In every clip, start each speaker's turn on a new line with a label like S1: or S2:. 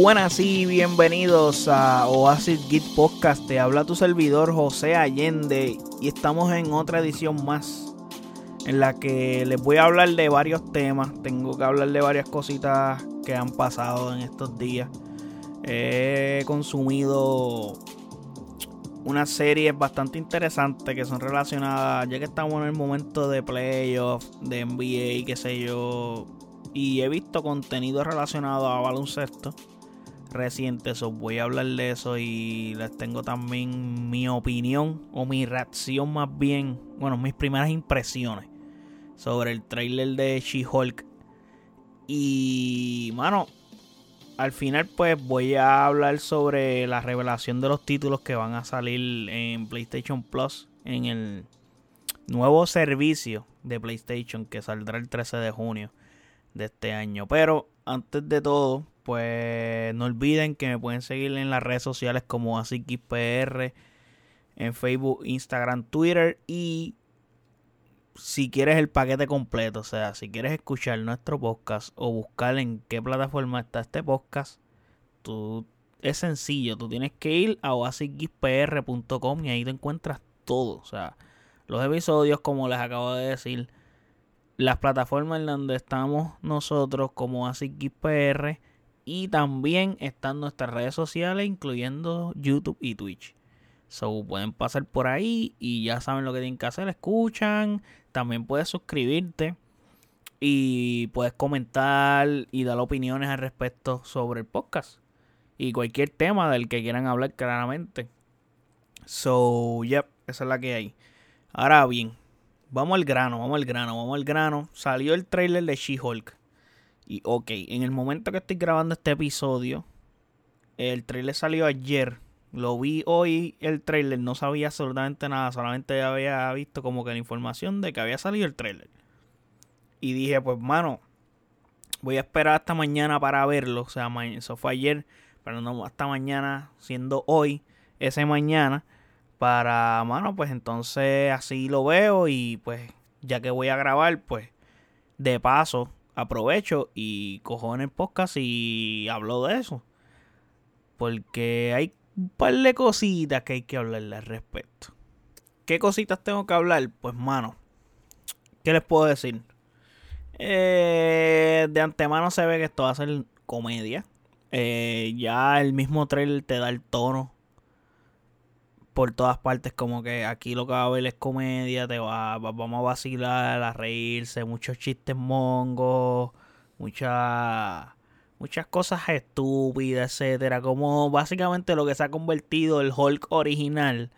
S1: Buenas y bienvenidos a Oasis Git Podcast. Te habla tu servidor José Allende y estamos en otra edición más en la que les voy a hablar de varios temas. Tengo que hablar de varias cositas que han pasado en estos días. He consumido unas series bastante interesantes que son relacionadas, ya que estamos en el momento de playoff, de NBA, qué sé yo. Y he visto contenido relacionado a baloncesto reciente. Eso voy a hablar de eso y les tengo también mi opinión o mi reacción más bien, bueno, mis primeras impresiones sobre el trailer de She-Hulk. Y, mano, al final pues voy a hablar sobre la revelación de los títulos que van a salir en PlayStation Plus en el nuevo servicio de PlayStation que saldrá el 13 de junio de este año. Pero antes de todo, pues no olviden que me pueden seguir en las redes sociales como AsiKisPR en Facebook, Instagram, Twitter y si quieres el paquete completo, o sea, si quieres escuchar nuestro podcast o buscar en qué plataforma está este podcast, tú es sencillo, tú tienes que ir a oasispr.com y ahí te encuentras todo, o sea, los episodios como les acabo de decir, las plataformas en donde estamos nosotros como AsiKisPR y también están nuestras redes sociales incluyendo YouTube y Twitch. So pueden pasar por ahí y ya saben lo que tienen que hacer, escuchan, también puedes suscribirte y puedes comentar y dar opiniones al respecto sobre el podcast y cualquier tema del que quieran hablar claramente. So, yep, esa es la que hay. Ahora bien, vamos al grano, vamos al grano, vamos al grano. Salió el trailer de She-Hulk. Y ok, en el momento que estoy grabando este episodio, el trailer salió ayer lo vi hoy el trailer, no sabía absolutamente nada, solamente había visto como que la información de que había salido el trailer. Y dije, pues mano, voy a esperar hasta mañana para verlo. O sea, eso fue ayer, pero no hasta mañana, siendo hoy, ese mañana, para, mano, pues entonces así lo veo y pues ya que voy a grabar, pues de paso aprovecho y cojo en el podcast y hablo de eso. Porque hay un par de cositas que hay que hablarle al respecto. ¿Qué cositas tengo que hablar? Pues, mano, ¿qué les puedo decir? Eh, de antemano se ve que esto va a ser comedia. Eh, ya el mismo trailer te da el tono por todas partes. Como que aquí lo que va a ver es comedia. Te va, vamos a vacilar, a reírse. Muchos chistes mongos. Mucha muchas cosas estúpidas, etcétera, como básicamente lo que se ha convertido el Hulk original,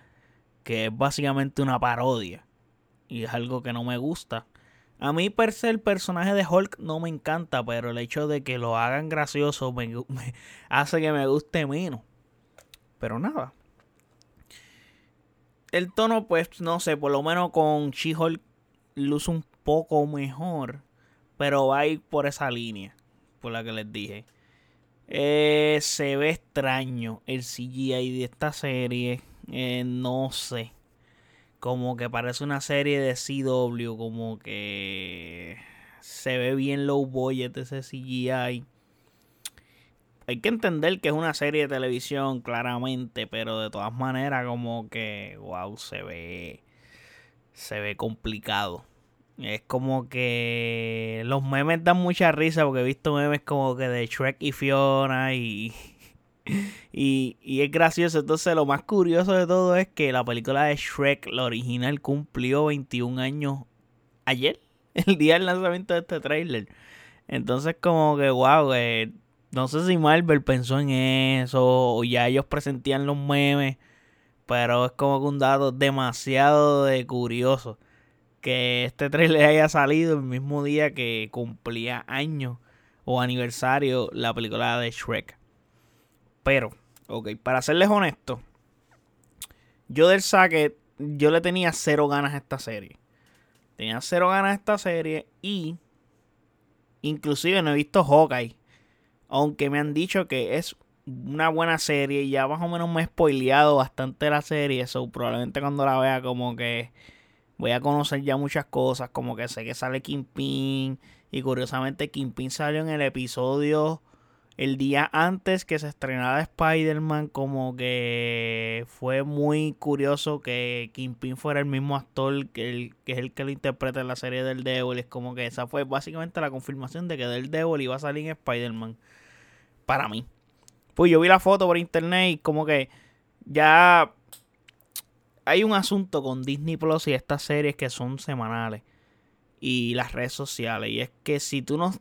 S1: que es básicamente una parodia y es algo que no me gusta. A mí per se el personaje de Hulk no me encanta, pero el hecho de que lo hagan gracioso me, hace que me guste menos. Pero nada. El tono, pues, no sé, por lo menos con She-Hulk luce un poco mejor. Pero va a ir por esa línea por la que les dije. Eh, se ve extraño el CGI de esta serie. Eh, no sé. Como que parece una serie de CW. Como que se ve bien low budget ese CGI. Hay que entender que es una serie de televisión, claramente. Pero de todas maneras, como que, wow, se ve. Se ve complicado. Es como que los memes dan mucha risa porque he visto memes como que de Shrek y Fiona y, y, y, es gracioso. Entonces lo más curioso de todo es que la película de Shrek, la original, cumplió 21 años ayer, el día del lanzamiento de este trailer. Entonces como que wow, no sé si Marvel pensó en eso o ya ellos presentían los memes, pero es como que un dato demasiado de curioso que este trailer haya salido el mismo día que cumplía años o aniversario la película de Shrek. Pero, ok, para serles honesto, yo del saque, yo le tenía cero ganas a esta serie. Tenía cero ganas a esta serie y inclusive no he visto Hawkeye. Aunque me han dicho que es una buena serie y ya más o menos me he spoileado bastante la serie. Eso probablemente cuando la vea como que voy a conocer ya muchas cosas, como que sé que sale Kingpin y curiosamente Kingpin salió en el episodio el día antes que se estrenara Spider-Man, como que fue muy curioso que Kingpin fuera el mismo actor que, el, que es el que lo interpreta en la serie del Devil. Es como que esa fue básicamente la confirmación de que del Devil iba a salir en Spider-Man. Para mí. Pues yo vi la foto por internet y como que ya hay un asunto con Disney Plus y estas series que son semanales y las redes sociales. Y es que si tú no...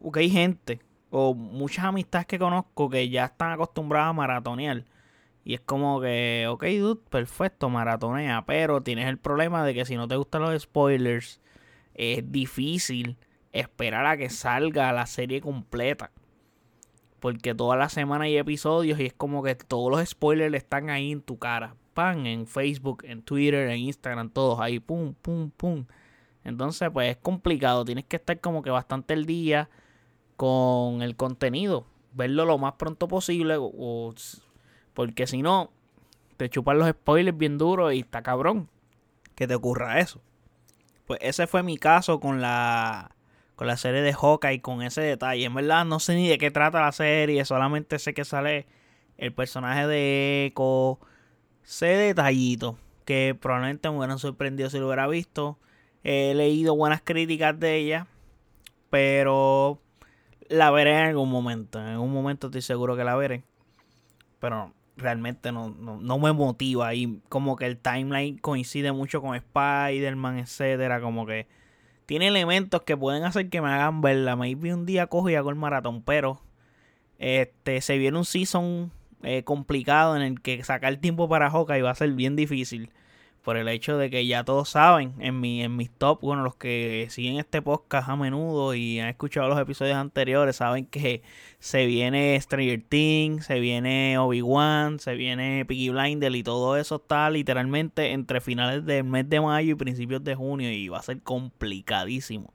S1: Porque hay gente o muchas amistades que conozco que ya están acostumbradas a maratonear. Y es como que, ok, dude, perfecto, maratonea. Pero tienes el problema de que si no te gustan los spoilers, es difícil esperar a que salga la serie completa. Porque toda la semana hay episodios y es como que todos los spoilers están ahí en tu cara. Pan, en Facebook, en Twitter, en Instagram, todos ahí, pum, pum, pum. Entonces, pues es complicado. Tienes que estar como que bastante el día con el contenido. Verlo lo más pronto posible. Porque si no, te chupan los spoilers bien duros y está cabrón que te ocurra eso. Pues ese fue mi caso con la, la serie de Hawkeye, con ese detalle. En verdad no sé ni de qué trata la serie, solamente sé que sale el personaje de Echo. Sé detallito que probablemente me hubieran sorprendido si lo hubiera visto. He leído buenas críticas de ella, pero la veré en algún momento. En algún momento estoy seguro que la veré. Pero realmente no, no, me motiva. Y como que el timeline coincide mucho con Spider-Man, etcétera. Como que tiene elementos que pueden hacer que me hagan verla. Maybe un día cojo y hago el maratón. Pero este se viene un season eh, complicado en el que sacar tiempo para y va a ser bien difícil por el hecho de que ya todos saben en mi en mis top, bueno, los que siguen este podcast a menudo y han escuchado los episodios anteriores saben que se viene Stranger Things, se viene Obi-Wan, se viene Piggy Blinder y todo eso está literalmente entre finales del mes de mayo y principios de junio y va a ser complicadísimo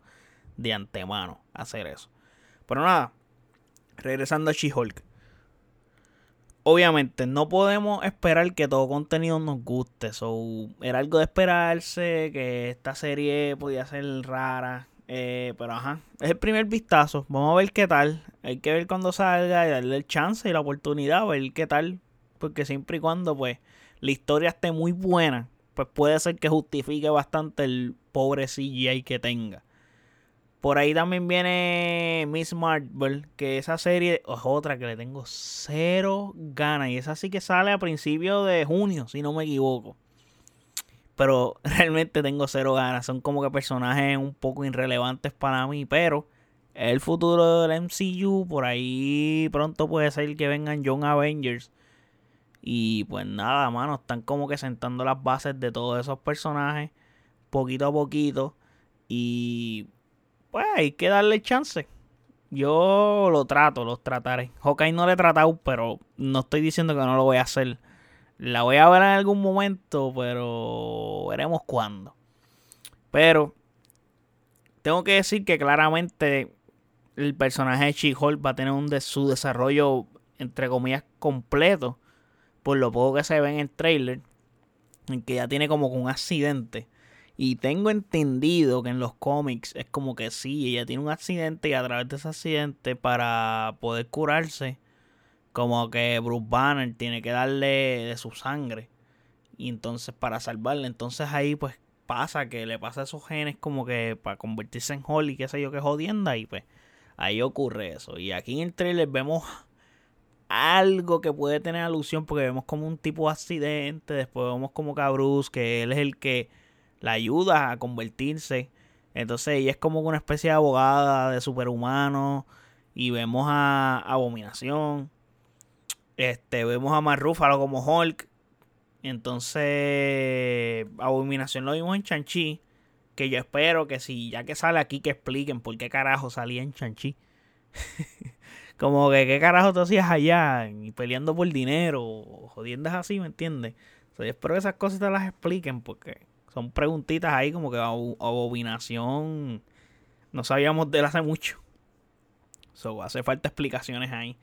S1: de antemano hacer eso. Pero nada, regresando a She-Hulk obviamente no podemos esperar que todo contenido nos guste. So, era algo de esperarse, que esta serie podía ser rara. Eh, pero ajá, es el primer vistazo. Vamos a ver qué tal. Hay que ver cuando salga y darle el chance y la oportunidad, a ver qué tal. Porque siempre y cuando pues la historia esté muy buena, pues puede ser que justifique bastante el pobre CGI que tenga. Por ahí también viene Miss Marvel, que esa serie es otra que le tengo cero ganas. Y esa sí que sale a principios de junio, si no me equivoco. Pero realmente tengo cero ganas. Son como que personajes un poco irrelevantes para mí. Pero el futuro del MCU. Por ahí pronto puede ser que vengan Young Avengers. Y pues nada, mano, están como que sentando las bases de todos esos personajes. Poquito a poquito. Y pues hay que darle chance. Yo lo trato, los trataré. Hawkeye no le he tratado, pero no estoy diciendo que no lo voy a hacer. La voy a ver en algún momento, pero veremos cuándo. Pero tengo que decir que claramente el personaje de She-Hulk va a tener un de su desarrollo, entre comillas, completo. Por lo poco que se ve en el trailer. En que ya tiene como un accidente. Y tengo entendido que en los cómics es como que sí, ella tiene un accidente y a través de ese accidente para poder curarse, como que Bruce Banner tiene que darle de su sangre. Y entonces para salvarle, entonces ahí pues pasa que le pasa a esos genes como que para convertirse en Holly, qué sé yo, que jodienda y pues ahí ocurre eso. Y aquí en el trailer vemos algo que puede tener alusión porque vemos como un tipo de accidente, después vemos como que Bruce, que él es el que la ayuda a convertirse. Entonces ella es como una especie de abogada de superhumano. Y vemos a Abominación. Este, vemos a Marrúfalo como Hulk. Entonces, Abominación lo vimos en Chanchi. Que yo espero que si ya que sale aquí que expliquen por qué carajo salía en Chanchi. como que qué carajo tú hacías allá y peleando por dinero o jodiendas así, ¿me entiendes? yo espero que esas cosas te las expliquen porque son preguntitas ahí como que abominación. No sabíamos de él hace mucho. So, hace falta explicaciones ahí.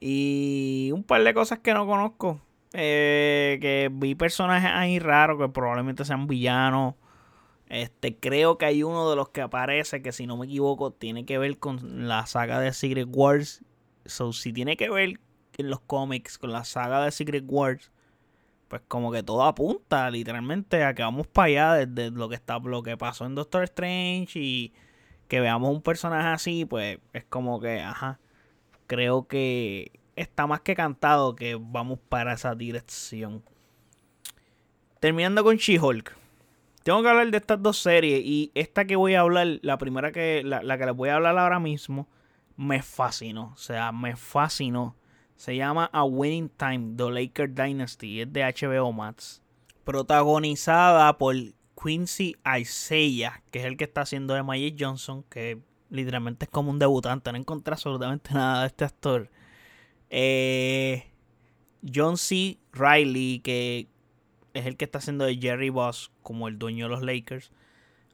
S1: Y un par de cosas que no conozco. Eh, que vi personajes ahí raros que probablemente sean villanos. Este, creo que hay uno de los que aparece que si no me equivoco tiene que ver con la saga de Secret Wars. So, si tiene que ver en los cómics con la saga de Secret Wars, pues como que todo apunta literalmente a que vamos para allá desde lo que está lo que pasó en Doctor Strange y que veamos un personaje así, pues es como que, ajá, creo que está más que cantado que vamos para esa dirección. Terminando con She-Hulk. Tengo que hablar de estas dos series y esta que voy a hablar, la primera que la, la que les voy a hablar ahora mismo, me fascinó, o sea, me fascinó. Se llama A Winning Time, The Laker Dynasty. Es de HBO Max. Protagonizada por Quincy Isaiah, que es el que está haciendo de Magic Johnson, que literalmente es como un debutante. No encontré absolutamente nada de este actor. Eh, John C. Riley, que es el que está haciendo de Jerry Boss, como el dueño de los Lakers.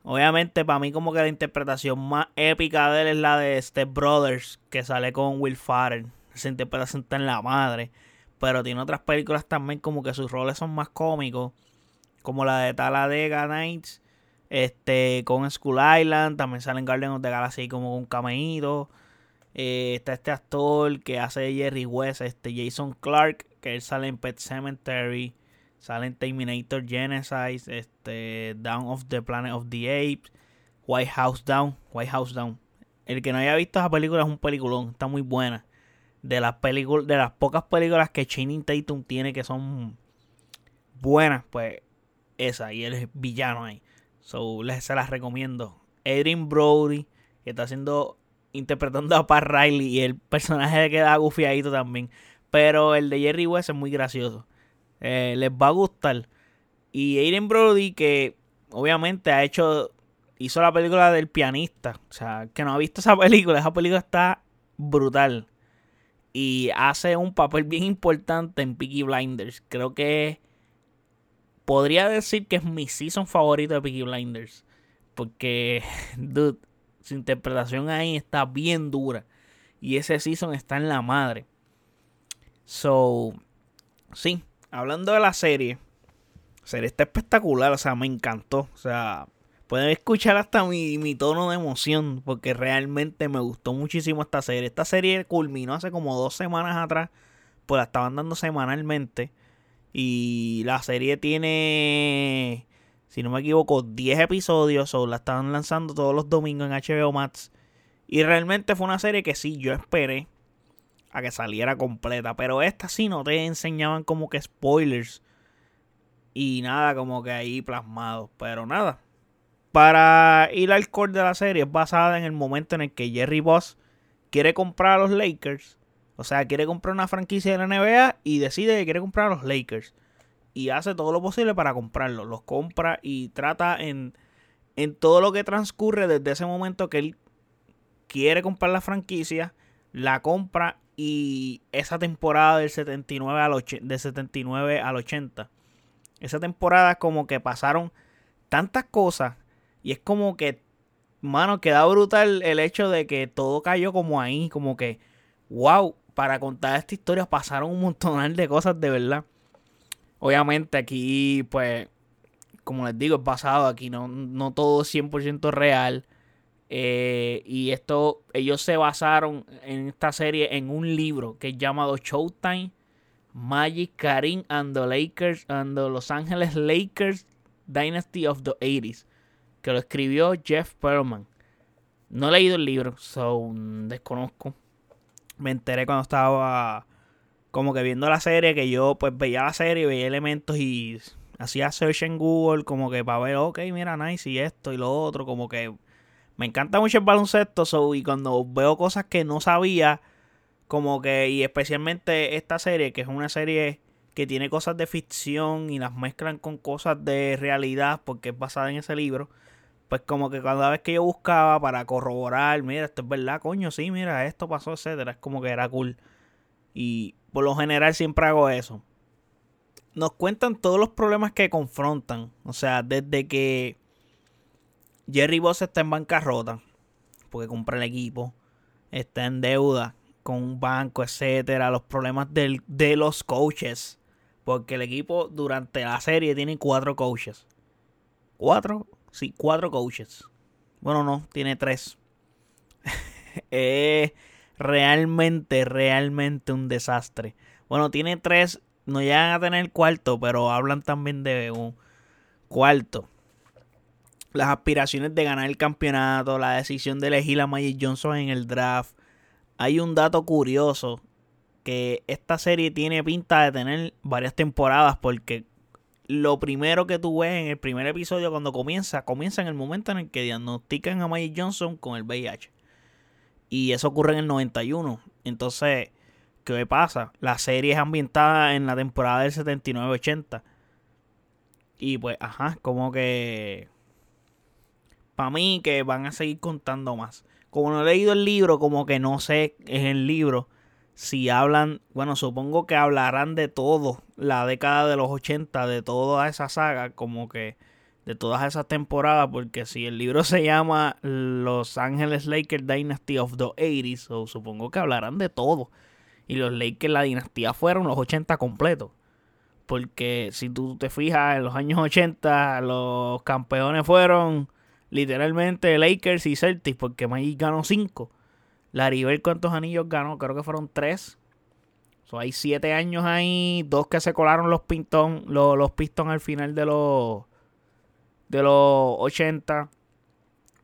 S1: Obviamente, para mí, como que la interpretación más épica de él es la de Step Brothers, que sale con Will Farrell esa interpretación está en la madre. Pero tiene otras películas también como que sus roles son más cómicos. Como la de Talladega Nights. Este, con School Island. También sale en Garden of the Galaxy como un cameíto. Eh, está este actor que hace Jerry West, este Jason Clark, que él sale en Pet Cemetery, sale en Terminator Genesis, este Down of the Planet of the Apes, White House Down, White House Down. El que no haya visto esa película es un peliculón, está muy buena de las películas, de las pocas películas que Channing Tatum tiene que son buenas, pues esa, y él es villano ahí. So, les, se las recomiendo. Adrian Brody, que está haciendo, interpretando a Pat Riley, y el personaje queda gufiadito también. Pero el de Jerry West es muy gracioso. Eh, les va a gustar. Y Adrian Brody, que obviamente ha hecho, hizo la película del pianista. O sea, que no ha visto esa película, esa película está brutal y hace un papel bien importante en Peaky Blinders. Creo que podría decir que es mi season favorito de Peaky Blinders. Porque, dude, su interpretación ahí está bien dura. Y ese season está en la madre. So, sí, hablando de la serie. Serie está espectacular, o sea, me encantó. O sea, Pueden escuchar hasta mi, tono de emoción porque realmente me gustó muchísimo esta serie. Esta serie culminó hace como dos semanas atrás, pues la estaban dando semanalmente. Y la serie tiene, si no me equivoco, 10 episodios o la estaban lanzando todos los domingos en HBO Max. Y realmente fue una serie que sí, yo esperé a que saliera completa. Pero esta sí no te enseñaban como que spoilers. Y nada, como que ahí plasmado. Pero nada, para ir al core de la serie es basada en el momento en el que Jerry Boss quiere comprar a los Lakers. O sea, quiere comprar una franquicia de la NBA y decide que quiere comprar a los Lakers. Y hace todo lo posible para comprarlos. Los compra y trata en, en todo lo que transcurre desde ese momento que él quiere comprar la franquicia, la compra y esa temporada del 79 al, de 79 al 80. Esa temporada como que pasaron tantas cosas y es como que, mano, queda brutal el hecho de que todo cayó como ahí, como que, wow, para contar esta historia pasaron un montón de cosas de verdad. Obviamente aquí, pues, como les digo, es basado aquí, no, no todo es 100% real. Eh, y esto, ellos se basaron en esta serie en un libro que es llamado Showtime, Magic, Karim and the Lakers, and the Los Angeles Lakers Dynasty of the 80s que lo escribió Jeff Perlman. No he leído el libro, so desconozco. Me enteré cuando estaba como que viendo la serie, que yo pues veía la serie, veía elementos y hacía search en Google como que para ver, ok, mira, nice y esto y lo otro, como que me encanta mucho el baloncesto, so, y cuando veo cosas que no sabía, como que, y especialmente esta serie, que es una serie que tiene cosas de ficción y las mezclan con cosas de realidad porque es basada en ese libro, pues como que cada vez que yo buscaba para corroborar, mira, esto es verdad, coño, sí, mira, esto pasó, etcétera, es como que era cool. Y por lo general siempre hago eso. Nos cuentan todos los problemas que confrontan. O sea, desde que Jerry Boss está en bancarrota, porque compra el equipo, está en deuda con un banco, etcétera, los problemas del, de los coaches. Porque el equipo durante la serie tiene cuatro coaches. ¿Cuatro? Sí, cuatro coaches. Bueno, no, tiene tres. eh, realmente, realmente un desastre. Bueno, tiene tres, no llegan a tener cuarto, pero hablan también de un cuarto. Las aspiraciones de ganar el campeonato, la decisión de elegir a Magic Johnson en el draft. Hay un dato curioso que esta serie tiene pinta de tener varias temporadas porque lo primero que tú ves en el primer episodio cuando comienza, comienza en el momento en el que diagnostican a Magic Johnson con el VIH. Y eso ocurre en el 91. Entonces, ¿qué pasa? La serie es ambientada en la temporada del 79-80. Y pues, ajá, como que... Para mí que van a seguir contando más. Como no he leído el libro, como que no sé en el libro si hablan, bueno, supongo que hablarán de todo, la década de los 80, de toda esa saga, como que de todas esas temporadas, porque si el libro se llama Los Ángeles Lakers Dynasty of the 80s, supongo que hablarán de todo. Y los Lakers, la dinastía fueron los 80 completos. Porque si tú te fijas, en los años 80 los campeones fueron literalmente Lakers y Celtics, porque Magic ganó 5. Larry ¿cuántos anillos ganó? Creo que fueron 3. Hay 7 años ahí, dos que se colaron los, pintón, los, los Pistons al final de los de los 80.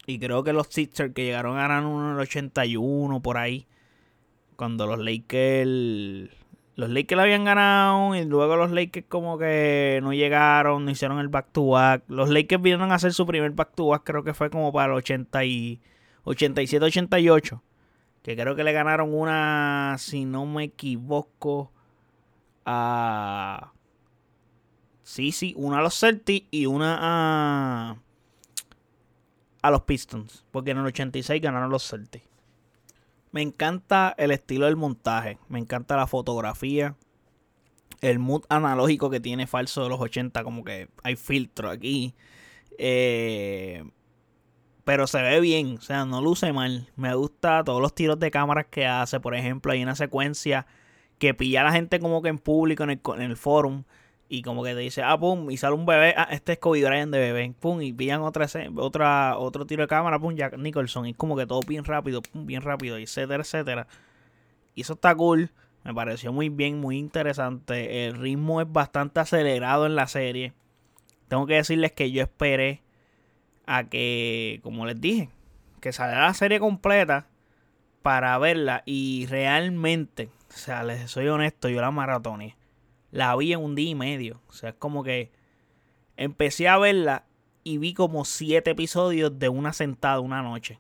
S1: Y creo que los Sixers que llegaron ganar uno en el 81 por ahí. Cuando los Lakers. Los Lakers habían ganado y luego los Lakers como que no llegaron, no hicieron el back to back. Los Lakers vinieron a hacer su primer back to back, creo que fue como para el 80 y 87-88. Que creo que le ganaron una, si no me equivoco, a Sí, sí, una a los Celtics y una a, a los Pistons. Porque en el 86 ganaron los Celtics. Me encanta el estilo del montaje. Me encanta la fotografía. El mood analógico que tiene falso de los 80. Como que hay filtro aquí. Eh, pero se ve bien. O sea, no luce mal. Me gusta todos los tiros de cámaras que hace. Por ejemplo, hay una secuencia que pilla a la gente como que en público en el, el forum y como que te dice, ah, pum, y sale un bebé, ah, este es Kobe Bryant de bebé, pum, y pillan otra, otra, otro tiro de cámara, pum, Jack Nicholson, y como que todo bien rápido, pum, bien rápido, etcétera, etcétera. Y eso está cool, me pareció muy bien, muy interesante. El ritmo es bastante acelerado en la serie. Tengo que decirles que yo esperé a que, como les dije, que saliera la serie completa para verla y realmente, o sea, les soy honesto, yo la maratoné la vi en un día y medio. O sea, es como que empecé a verla y vi como siete episodios de una sentada una noche.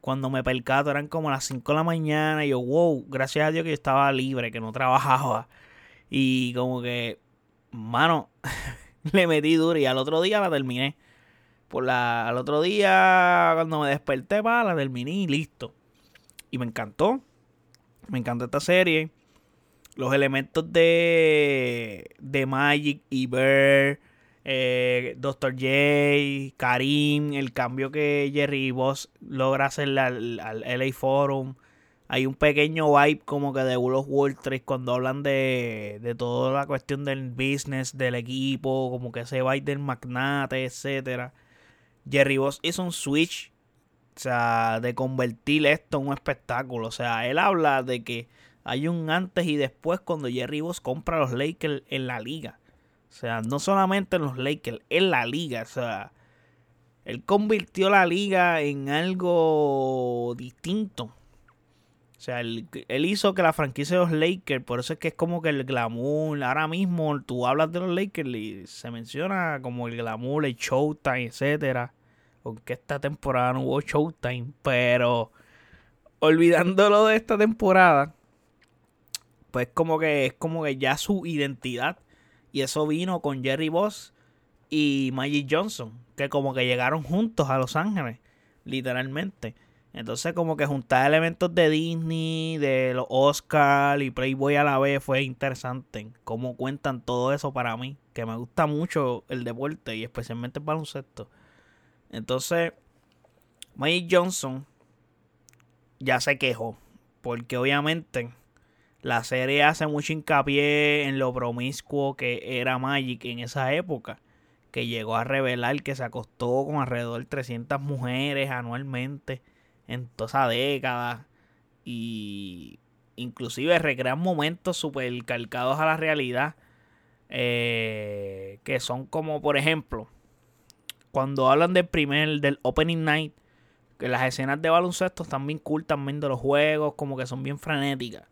S1: Cuando me percato eran como las 5 de la mañana y yo, wow, gracias a Dios que yo estaba libre, que no trabajaba. Y como que, mano, le metí duro y al otro día la terminé. Por la, al otro día, cuando me desperté, pa, la terminé y listo. Y me encantó. Me encantó esta serie los elementos de, de Magic y Bear, eh, Dr. J, Karim, el cambio que Jerry Boss logra hacer al, LA Forum. Hay un pequeño vibe como que de World of War 3 cuando hablan de, de toda la cuestión del business, del equipo, como que ese vibe del magnate, etcétera. Jerry Boss hizo un switch, o sea, de convertir esto en un espectáculo. O sea, él habla de que hay un antes y después cuando Jerry Boss compra a los Lakers en la liga. O sea, no solamente en los Lakers, en la liga. O sea, él convirtió la liga en algo distinto. O sea, él, hizo que la franquicia de los Lakers, por eso es que es como que el glamour, ahora mismo tú hablas de los Lakers y se menciona como el glamour, el Showtime, etcétera. Aunque esta temporada no hubo Showtime, pero olvidándolo de esta temporada, pues como que es como que ya su identidad. Y eso vino con Jerry Boss y Magic Johnson, que como que llegaron juntos a Los Ángeles, literalmente. Entonces como que juntar elementos de Disney, de los Oscar y Playboy a la vez fue interesante. Cómo cuentan todo eso para mí, que me gusta mucho el deporte y especialmente el baloncesto. Entonces, Magic Johnson ya se quejó, porque obviamente la serie hace mucho hincapié en lo promiscuo que era Magic en esa época, que llegó a revelar que se acostó con alrededor de 300 mujeres anualmente en toda esa década. y inclusive recrean momentos súper calcados a la realidad. Eh, que son como, por ejemplo, cuando hablan del primer, del opening night, que las escenas de baloncesto están bien cool también de los juegos, como que son bien frenéticas.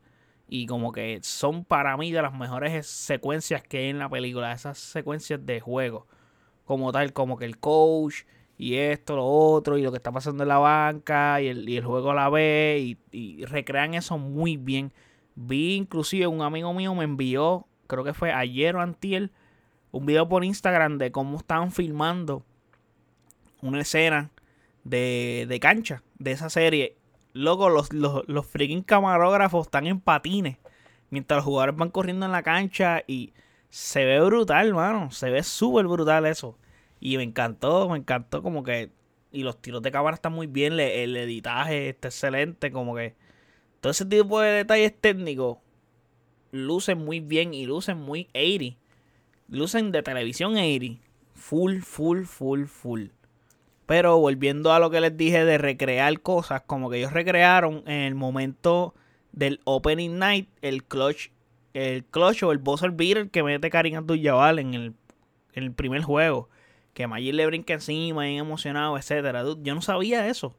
S1: Y como que son para mí de las mejores secuencias que hay en la película, esas secuencias de juego. Como tal, como que el coach y esto, lo otro, y lo que está pasando en la banca, y el, y el juego a la vez, y, recrean eso muy bien. Vi inclusive un amigo mío me envió, creo que fue ayer o antier, un video por Instagram de cómo estaban filmando una escena de, de cancha de esa serie. Loco, los, los, los freaking camarógrafos están en patines mientras los jugadores van corriendo en la cancha y se ve brutal, mano. Se ve súper brutal eso. Y me encantó, me encantó como que... Y los tiros de cámara están muy bien, el editaje está excelente, como que... Todo ese tipo de detalles técnicos lucen muy bien y lucen muy 80. Lucen de televisión 80. Full, full, full, full. Pero volviendo a lo que les dije de recrear cosas, como que ellos recrearon en el momento del Opening Night el clutch, el clutch o el buzzer beater que mete Karim Abdul-Jabbar en el, en el primer juego que Magic le brinca encima, bien emocionado, etcétera. Yo no sabía eso.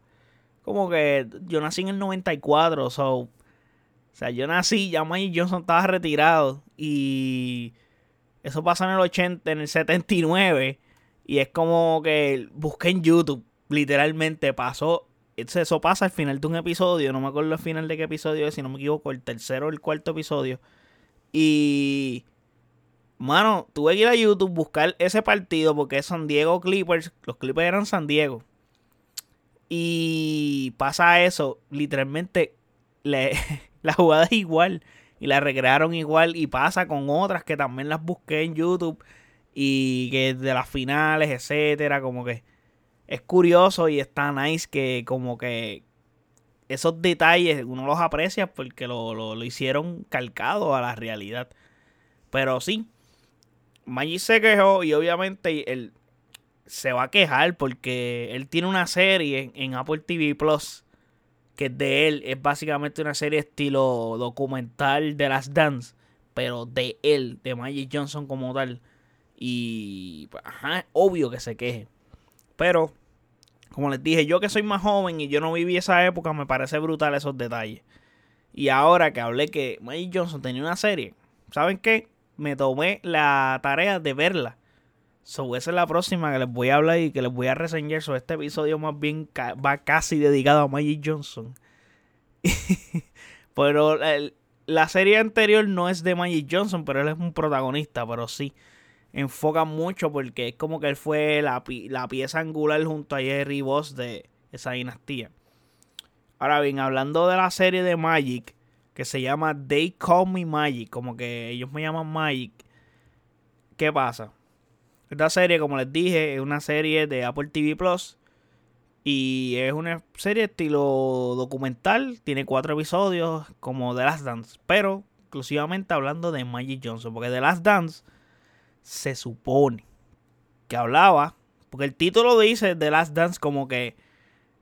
S1: Como que yo nací en el 94, so, o sea, yo nací, ya Magic Johnson estaba retirado y eso pasa en el 80, en el 79 y es como que busqué en YouTube, literalmente pasó eso pasa al final de un episodio, no me acuerdo al final de qué episodio es, si no me equivoco, el tercero o el cuarto episodio. Y Mano, tuve que ir a YouTube buscar ese partido porque es San Diego Clippers. Los Clippers eran San Diego. Y pasa eso. Literalmente la jugada es igual. Y la recrearon igual. Y pasa con otras que también las busqué en YouTube. Y que de las finales, etcétera. Como que es curioso y está nice que como que esos detalles uno los aprecia porque lo, lo hicieron calcado a la realidad. Pero sí, Maggi se quejó y obviamente él se va a quejar porque él tiene una serie en Apple TV Plus que es de él. Es básicamente una serie estilo documental de las Dance, pero de él, de Magic Johnson como tal. Y pues, ajá, obvio que se queje. Pero, como les dije, yo que soy más joven y yo no viví esa época, me parece brutal esos detalles. Y ahora que hablé que Magic Johnson tenía una serie, ¿saben qué? Me tomé la tarea de verla. So, esa es la próxima que les voy a hablar y que les voy a reseñar. sobre este episodio más bien va casi dedicado a Magic Johnson. pero la serie anterior no es de Magic Johnson, pero él es un protagonista, pero sí. Enfoca mucho porque es como que él fue la, la pieza angular junto a Jerry Boss de esa dinastía. Ahora bien, hablando de la serie de Magic, que se llama They Call Me Magic, como que ellos me llaman Magic. ¿Qué pasa? Esta serie, como les dije, es una serie de Apple TV Plus. Y es una serie estilo documental. Tiene cuatro episodios como The Last Dance. Pero exclusivamente hablando de Magic Johnson. Porque The Last Dance se supone que hablaba. Porque el título dice The Last Dance como que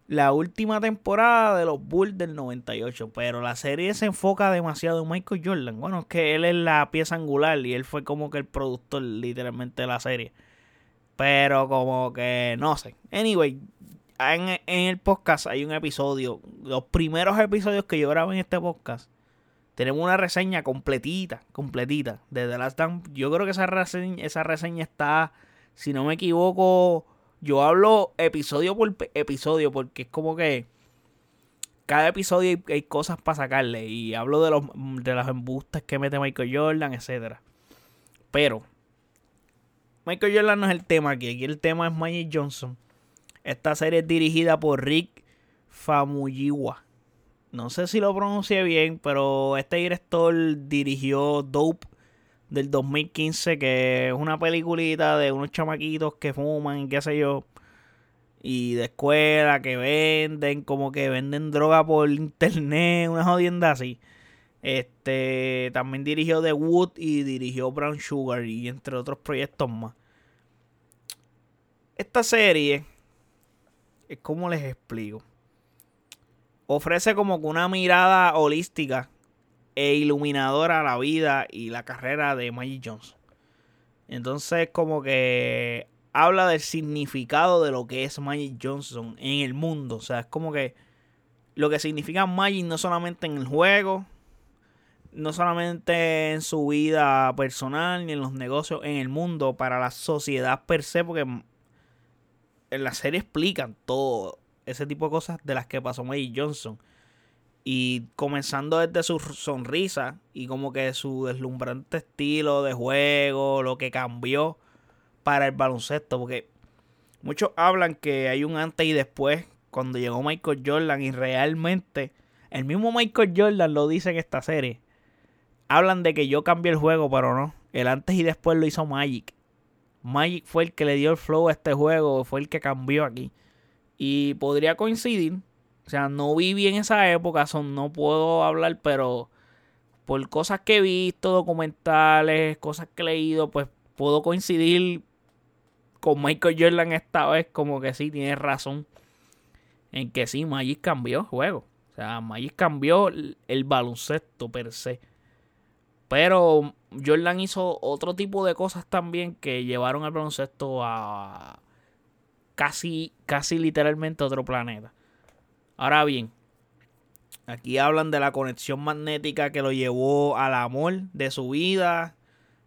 S1: la última temporada de los Bulls del 98, pero la serie se enfoca demasiado en Michael Jordan. Bueno, es que él es la pieza angular y él fue como que el productor literalmente de la serie. Pero como que no sé. Anyway, en, el podcast hay un episodio, los primeros episodios que yo grabé en este podcast. Tenemos una reseña completita, completita de The Last. Yo creo que esa reseña, esa reseña está, si no me equivoco, yo hablo episodio por episodio porque es como que cada episodio hay, cosas para sacarle y hablo de los de las embustes que mete Michael Jordan, etcétera. Pero Michael Jordan no es el tema aquí, aquí el tema es Magic Johnson. Esta serie es dirigida por Rick Famuyiwa. No sé si lo pronuncié bien, pero este director dirigió Dope del 2015, que es una peliculita de unos chamaquitos que fuman y qué sé yo. Y de escuela que venden, como que venden droga por internet, una jodienda así. Este también dirigió The Wood y dirigió Brown Sugar y entre otros proyectos más. Esta serie es como les explico. ofrece como que una mirada holística e iluminadora la vida y la carrera de Magic Johnson. Entonces como que habla del significado de lo que es Magic Johnson en el mundo. O sea, es como que lo que significa Magic no solamente en el juego, no solamente en su vida personal ni en los negocios, en el mundo, para la sociedad per se, porque en la serie explican todo ese tipo de cosas de las que pasó Magic Johnson. Y comenzando desde su sonrisa y como que su deslumbrante estilo de juego, lo que cambió para el baloncesto. Porque muchos hablan que hay un antes y después cuando llegó Michael Jordan y realmente el mismo Michael Jordan lo dice en esta serie. Hablan de que yo cambié el juego, pero no. El antes y después lo hizo Magic. Magic fue el que le dio el flow a este juego, fue el que cambió aquí. Y podría coincidir. O sea, no viví en esa época, son, no puedo hablar, pero por cosas que he visto, documentales, cosas que he leído, pues puedo coincidir con Michael Jordan esta vez, como que sí, tiene razón. En que sí, Magic cambió el juego. O sea, Magic cambió el baloncesto per se. Pero Jordan hizo otro tipo de cosas también que llevaron al baloncesto a casi, casi literalmente otro planeta. Ahora bien, aquí hablan de la conexión magnética que lo llevó al amor de su vida.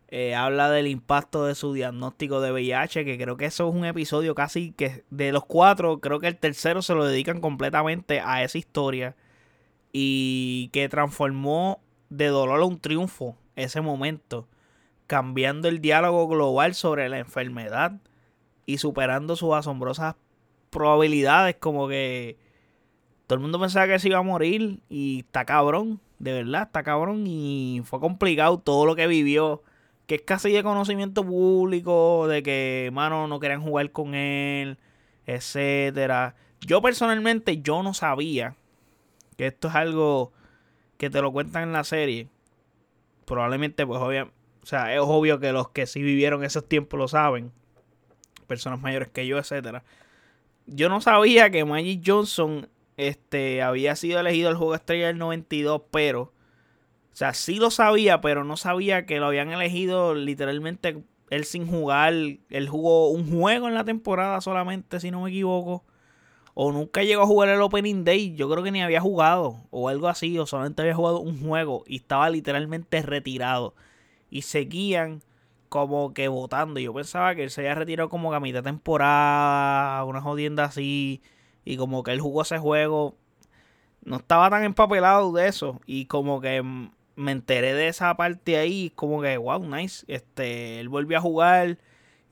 S1: Eh, habla del impacto de su diagnóstico de VIH, que creo que eso es un episodio casi que de los cuatro, creo que el tercero se lo dedican completamente a esa historia. Y que transformó de dolor a un triunfo ese momento, cambiando el diálogo global sobre la enfermedad y superando sus asombrosas probabilidades, como que todo el mundo pensaba que se iba a morir y está cabrón, de verdad, está cabrón y fue complicado todo lo que vivió, que es casi de conocimiento público, de que, mano, no querían jugar con él, etcétera. Yo personalmente, yo no sabía que esto es algo que te lo cuentan en la serie. Probablemente, pues, obvio, o sea, es obvio que los que sí vivieron esos tiempos lo saben. Personas mayores que yo, etcétera. Yo no sabía que Magic Johnson este, había sido elegido el juego estrella del 92, pero, o sea, sí lo sabía, pero no sabía que lo habían elegido literalmente él sin jugar. Él jugó un juego en la temporada solamente, si no me equivoco o nunca llegó a jugar el Opening Day, yo creo que ni había jugado, o algo así, o solamente había jugado un juego y estaba literalmente retirado. Y seguían como que votando. Yo pensaba que él se había retirado como que a mitad temporada, una jodienda así, y como que él jugó ese juego. No estaba tan empapelado de eso, y como que me enteré de esa parte ahí, como que, wow, nice. Este, él volvió a jugar,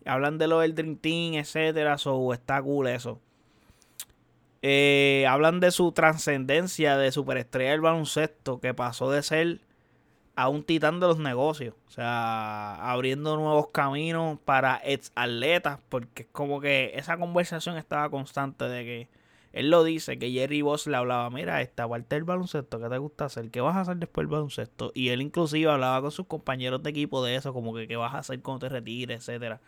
S1: hablan de lo del Dream Team, etcétera, so está cool eso. Eh, hablan de su trascendencia de superestrella del baloncesto, que pasó de ser a un titán de los negocios. O sea, abriendo nuevos caminos para ex atletas, porque como que esa conversación estaba constante de que él lo dice, que Jerry Boss le hablaba, mira, esta parte del baloncesto, ¿qué te gusta hacer? ¿Qué vas a hacer después del baloncesto? Y él inclusive hablaba con sus compañeros de equipo de eso, como que qué vas a hacer cuando te retires, etcétera.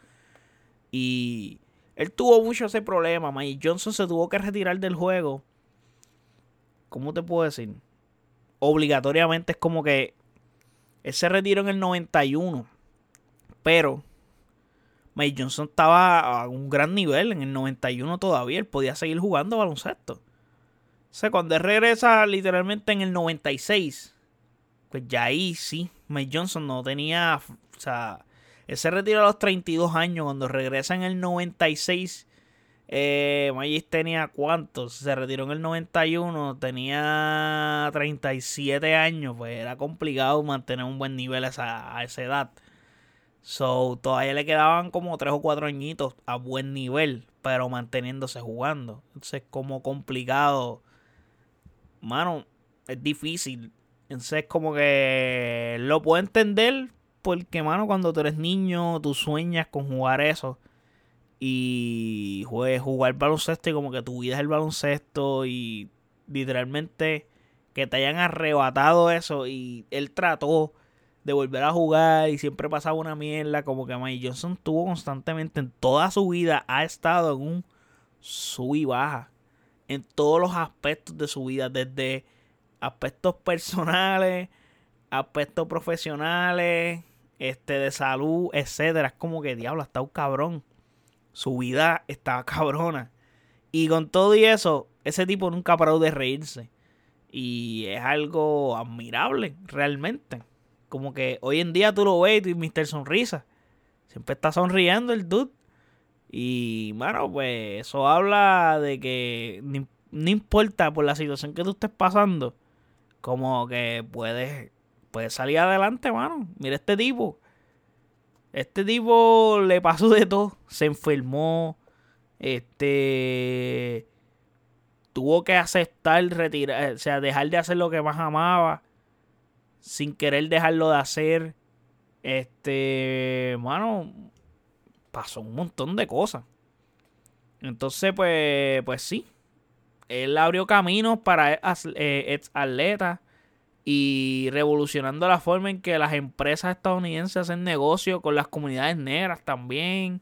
S1: Y él tuvo mucho ese problema. Mike Johnson se tuvo que retirar del juego. ¿Cómo te puedo decir? Obligatoriamente es como que él se retiró en el 91. Pero Mike Johnson estaba a un gran nivel en el 91 todavía. Él podía seguir jugando baloncesto. O sea, cuando él regresa literalmente en el 96, pues ya ahí sí, Mike Johnson no tenía, o sea, él se retiró a los 32 años. Cuando regresa en el 96, eh, tenía cuántos? Se retiró en el 91, tenía 37 años. Pues era complicado mantener un buen nivel a esa, a esa edad. So, todavía le quedaban como 3 o 4 añitos a buen nivel, pero manteniéndose jugando. Entonces, como complicado. Mano, es difícil. Entonces, como que lo puedo entender, porque, mano, cuando tú eres niño, tú sueñas con jugar eso. Y jugar baloncesto y como que tu vida es el baloncesto. Y literalmente que te hayan arrebatado eso. Y él trató de volver a jugar y siempre pasaba una mierda. Como que Mike Johnson tuvo constantemente en toda su vida, ha estado en un sub y baja. en todos los aspectos de su vida, desde aspectos personales, aspectos profesionales, este de salud, etcétera. Es como que diablo, está un cabrón. Su vida estaba cabrona. Y con todo y eso, ese tipo nunca paró de reírse. Y es algo admirable, realmente. Como que hoy en día tú lo ves y Mr. Sonrisa. Siempre está sonriendo el dude. Y bueno, pues eso habla de que no importa por la situación que tú estés pasando, como que puedes, puedes salir adelante, mano. Mira este tipo. Este tipo le pasó de todo. Se enfermó. Este. Tuvo que aceptar retirar. O sea, dejar de hacer lo que más amaba. Sin querer dejarlo de hacer. Este. Mano. Pasó un montón de cosas. Entonces, pues. Pues sí. Él abrió caminos para eh, atletas y revolucionando la forma en que las empresas estadounidenses hacen negocio con las comunidades negras también.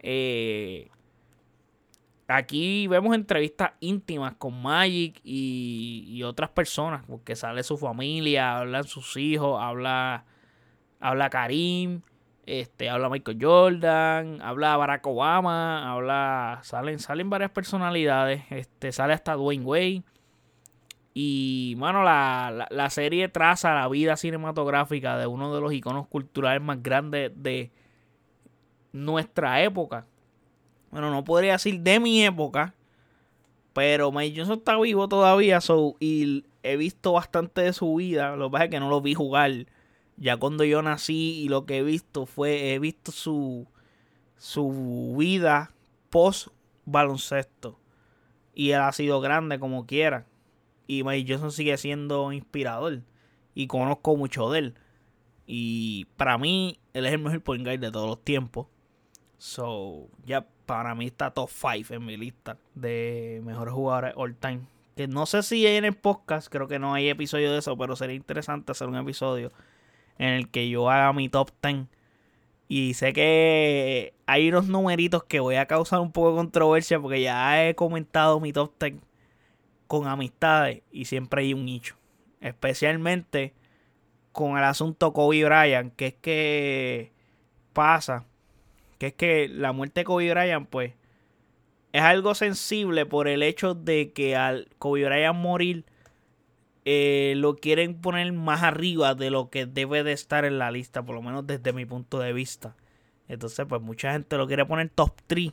S1: Eh, aquí vemos entrevistas íntimas con Magic y, otras personas, porque sale su familia, hablan sus hijos, habla, habla Karim, este, habla Michael Jordan, habla Barack Obama, habla, salen, salen varias personalidades, este, sale hasta Dwayne Wade. Y, bueno, la, la, serie traza la vida cinematográfica de uno de los iconos culturales más grandes de nuestra época. Bueno, no podría decir de mi época, pero Mike Johnson está vivo todavía so, y he visto bastante de su vida. Lo que pasa es que no lo vi jugar. Ya cuando yo nací y lo que he visto fue, he visto su, su vida post baloncesto. Y él ha sido grande como quiera. Y Mike Johnson sigue siendo inspirador. Y conozco mucho de él. Y para mí, él es el mejor point guard de todos los tiempos. So, ya para mí está top 5 en mi lista de mejores jugadores all time. Que no sé si hay en el podcast, creo que no hay episodio de eso, pero sería interesante hacer un episodio en el que yo haga mi top 10. Y sé que hay unos numeritos que voy a causar un poco de controversia porque ya he comentado mi top 10 con amistades y siempre hay un nicho. Especialmente con el asunto Kobe Bryant, que es que pasa, que es que la muerte de Kobe Bryant, pues, es algo sensible por el hecho de que al Kobe Bryant morir, eh, lo quieren poner más arriba de lo que debe de estar en la lista, por lo menos desde mi punto de vista. Entonces, pues mucha gente lo quiere poner top 3,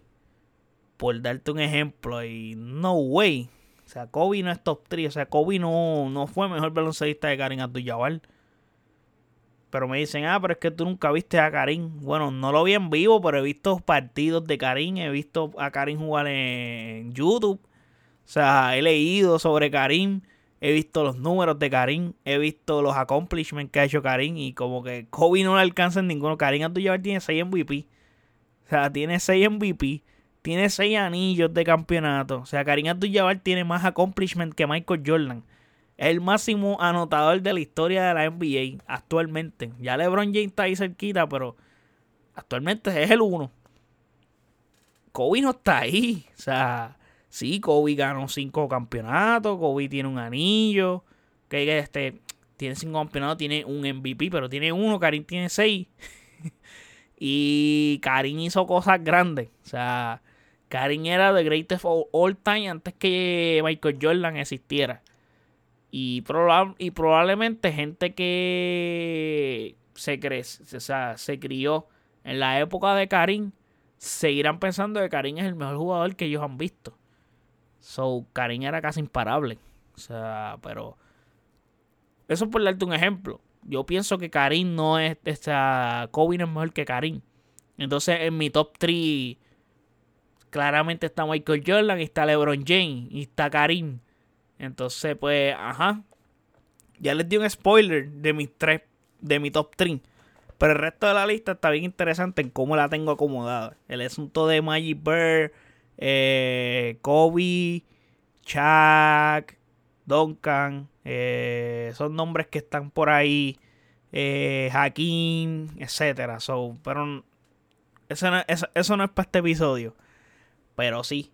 S1: por darte un ejemplo, y no way. O sea, Kobe no es top 3. O sea, Kobe no, no fue mejor baloncestista de Karim Abdul-Jabbar. Pero me dicen, ah, pero es que tú nunca viste a Karim. Bueno, no lo vi en vivo, pero he visto partidos de Karim. He visto a Karim jugar en YouTube. O sea, he leído sobre Karim. He visto los números de Karim. He visto los accomplishments que ha hecho Karim. Y como que Kobe no le alcanza en ninguno. Karim Abdul-Jabbar tiene 6 MVP. O sea, tiene 6 MVP tiene seis anillos de campeonato. O sea, Karim Abdul-Jabbar tiene más accomplishment que Michael Jordan. Es el máximo anotador de la historia de la NBA actualmente. Ya LeBron James está ahí cerquita, pero actualmente es el uno. Kobe no está ahí. O sea, sí, Kobe ganó cinco campeonatos. Kobe tiene un anillo. Que este tiene cinco campeonatos, tiene un MVP, pero tiene uno. Karim tiene seis. y Karim hizo cosas grandes. O sea, Karim era the greatest of all time antes que Michael Jordan existiera. Y, y probablemente gente que se, crece, o sea, se crió en la época de Karim seguirán pensando que Karim es el mejor jugador que ellos han visto. So, Karim era casi imparable. O sea, pero. Eso por darte un ejemplo. Yo pienso que Karim no es. O sea, Kobe es mejor que Karim. Entonces, en mi top 3 claramente está Michael Jordan, y está LeBron James y está Karim. Entonces, pues, ajá. Ya les di un spoiler de mis tres, de mi top 3. Pero el resto de la lista está bien interesante en cómo la tengo acomodada. El asunto de Magic Bird, eh, Kobe, Chuck, Duncan, eh, son nombres que están por ahí, eh, Hakim, etcétera. So, pero eso no, eso no es para este episodio. Pero sí,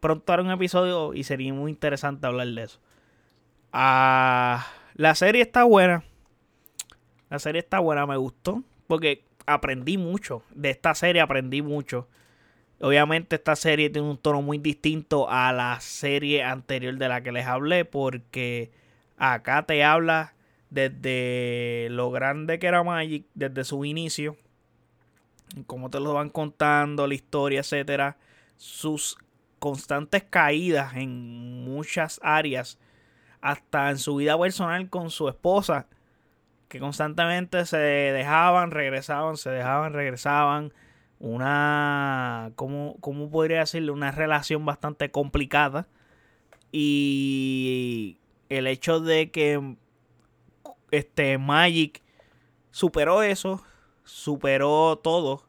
S1: pronto haré un episodio y sería muy interesante hablar de eso. Ah, la serie está buena. La serie está buena, me gustó. Porque aprendí mucho. De esta serie aprendí mucho. Obviamente esta serie tiene un tono muy distinto a la serie anterior de la que les hablé. Porque acá te habla desde lo grande que era Magic, desde su inicio. Cómo te lo van contando, la historia, etcétera. Sus constantes caídas en muchas áreas. Hasta en su vida personal con su esposa que constantemente se dejaban, regresaban, se dejaban, regresaban. Una, ¿cómo, cómo podría decirle? Una relación bastante complicada. Y el hecho de que este Magic superó eso, superó todo.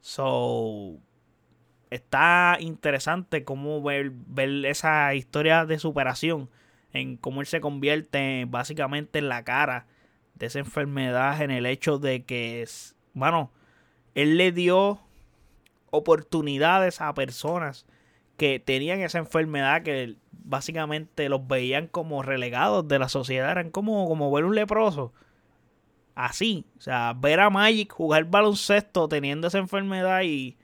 S1: So, está interesante cómo ver, ver esa historia de superación en cómo él se convierte básicamente en la cara de esa enfermedad en el hecho de que, bueno, él le dio oportunidades a personas que tenían esa enfermedad que básicamente los veían como relegados de la sociedad, eran como, como ver un leproso. Así, o sea, ver a Magic jugar baloncesto teniendo esa enfermedad y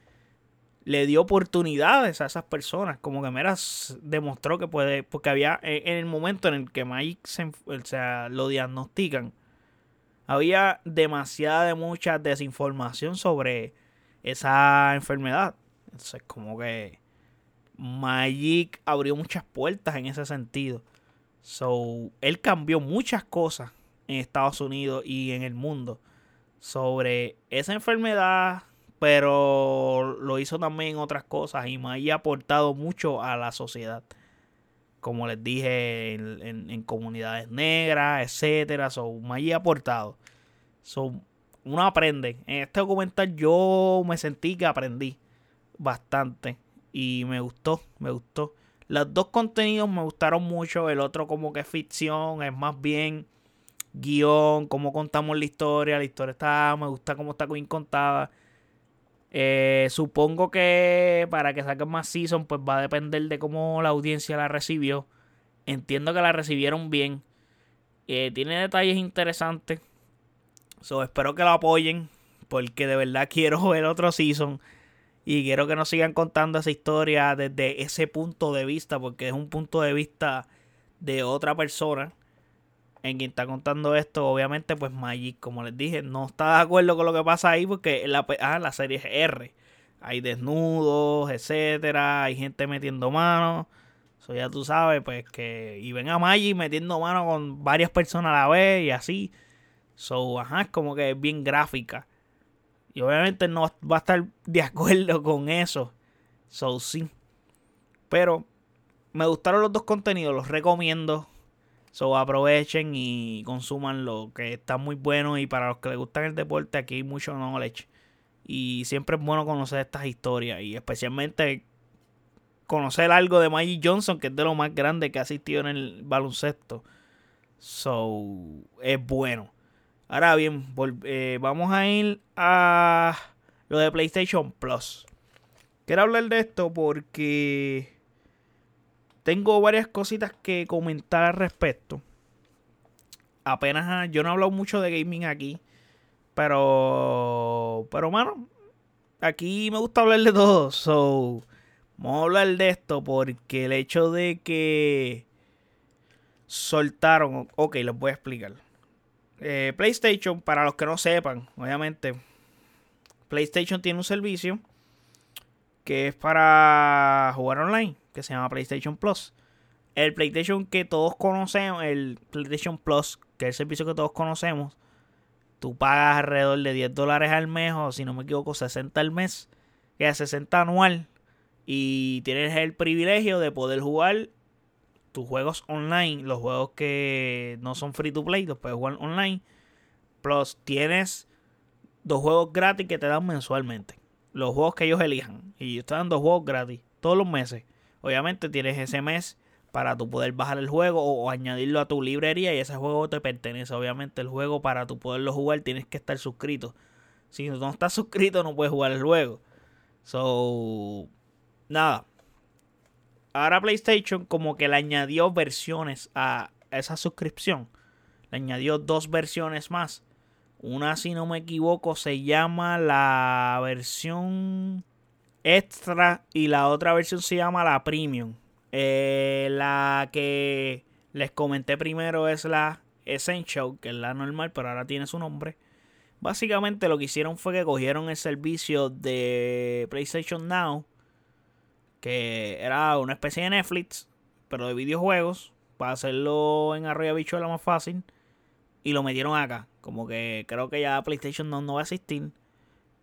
S1: le dio oportunidades a esas personas, como que Meras demostró que puede, porque había en el momento en el que Magic se, o sea, lo diagnostican, había demasiada de mucha desinformación sobre esa enfermedad. Entonces, como que Magic abrió muchas puertas en ese sentido. So, él cambió muchas cosas en Estados Unidos y en el mundo sobre esa enfermedad, pero lo hizo también en otras cosas y Magic ha aportado mucho a la sociedad. Como les dije, en, comunidades negras, etcétera. So, Magic ha aportado. So, uno aprende. En este documental yo me sentí que aprendí bastante. Y me gustó, me gustó. Los dos contenidos me gustaron mucho. El otro como que es ficción, es más bien guion, cómo contamos la historia. La historia está, me gusta cómo está bien contada. Eh, supongo que para que saquen más season, pues va a depender de cómo la audiencia la recibió. Entiendo que la recibieron bien. Eh, tiene detalles interesantes. So, espero que lo apoyen. Porque de verdad quiero ver otro season. Y quiero que nos sigan contando esa historia desde ese punto de vista. Porque es un punto de vista de otra persona. En quien está contando esto. Obviamente, pues Magic, como les dije, no está de acuerdo con lo que pasa ahí. Porque la, ah, la serie es R. Hay desnudos, etcétera. Hay gente metiendo manos. Eso ya tú sabes, pues que. Y ven a Magic metiendo manos con varias personas a la vez y así. So, ajá, es como que es bien gráfica. Y obviamente no va a estar de acuerdo con eso. So, sí. Pero me gustaron los dos contenidos, los recomiendo. So, aprovechen y consuman lo que está muy bueno. Y para los que les gustan el deporte, aquí hay mucho knowledge. Y siempre es bueno conocer estas historias. Y especialmente conocer algo de Magic Johnson, que es de lo más grande que ha asistido en el baloncesto. So, es bueno. Ahora bien, eh, vamos a ir a lo de PlayStation Plus. Quiero hablar de esto porque tengo varias cositas que comentar al respecto. Apenas ah, yo no he hablado mucho de gaming aquí. Pero, pero mano, aquí me gusta hablar de todo. So, vamos a hablar de esto porque el hecho de que soltaron. Ok, les voy a explicar. Eh, PlayStation, para los que no sepan, obviamente, PlayStation tiene un servicio que es para jugar online, que se llama PlayStation Plus. El PlayStation que todos conocemos, el PlayStation Plus, que es el servicio que todos conocemos, tú pagas alrededor de 10 dólares al mes, o si no me equivoco, 60 al mes, que es 60 anual, y tienes el privilegio de poder jugar tus juegos online, los juegos que no son free to play, los puedes jugar online. Plus tienes dos juegos gratis que te dan mensualmente. Los juegos que ellos elijan. Y ellos te dan dos juegos gratis todos los meses. Obviamente tienes ese mes para tú poder bajar el juego o, añadirlo a tu librería y ese juego te pertenece. Obviamente el juego para tú poderlo jugar tienes que estar suscrito. Si no estás suscrito no puedes jugar el juego. So, nada. ahora PlayStation como que le añadió versiones a esa suscripción. Le añadió dos versiones más. Una, si no me equivoco, se llama la versión extra y la otra versión se llama la premium. Eh, la que les comenté primero es la Essential, que es la normal, pero ahora tiene su nombre. Básicamente lo que hicieron fue que cogieron el servicio de PlayStation Now, que era una especie de Netflix, pero de videojuegos, para hacerlo en Arroyo Bichuela más fácil, y lo metieron acá. Como que creo que ya PlayStation Now no va a existir.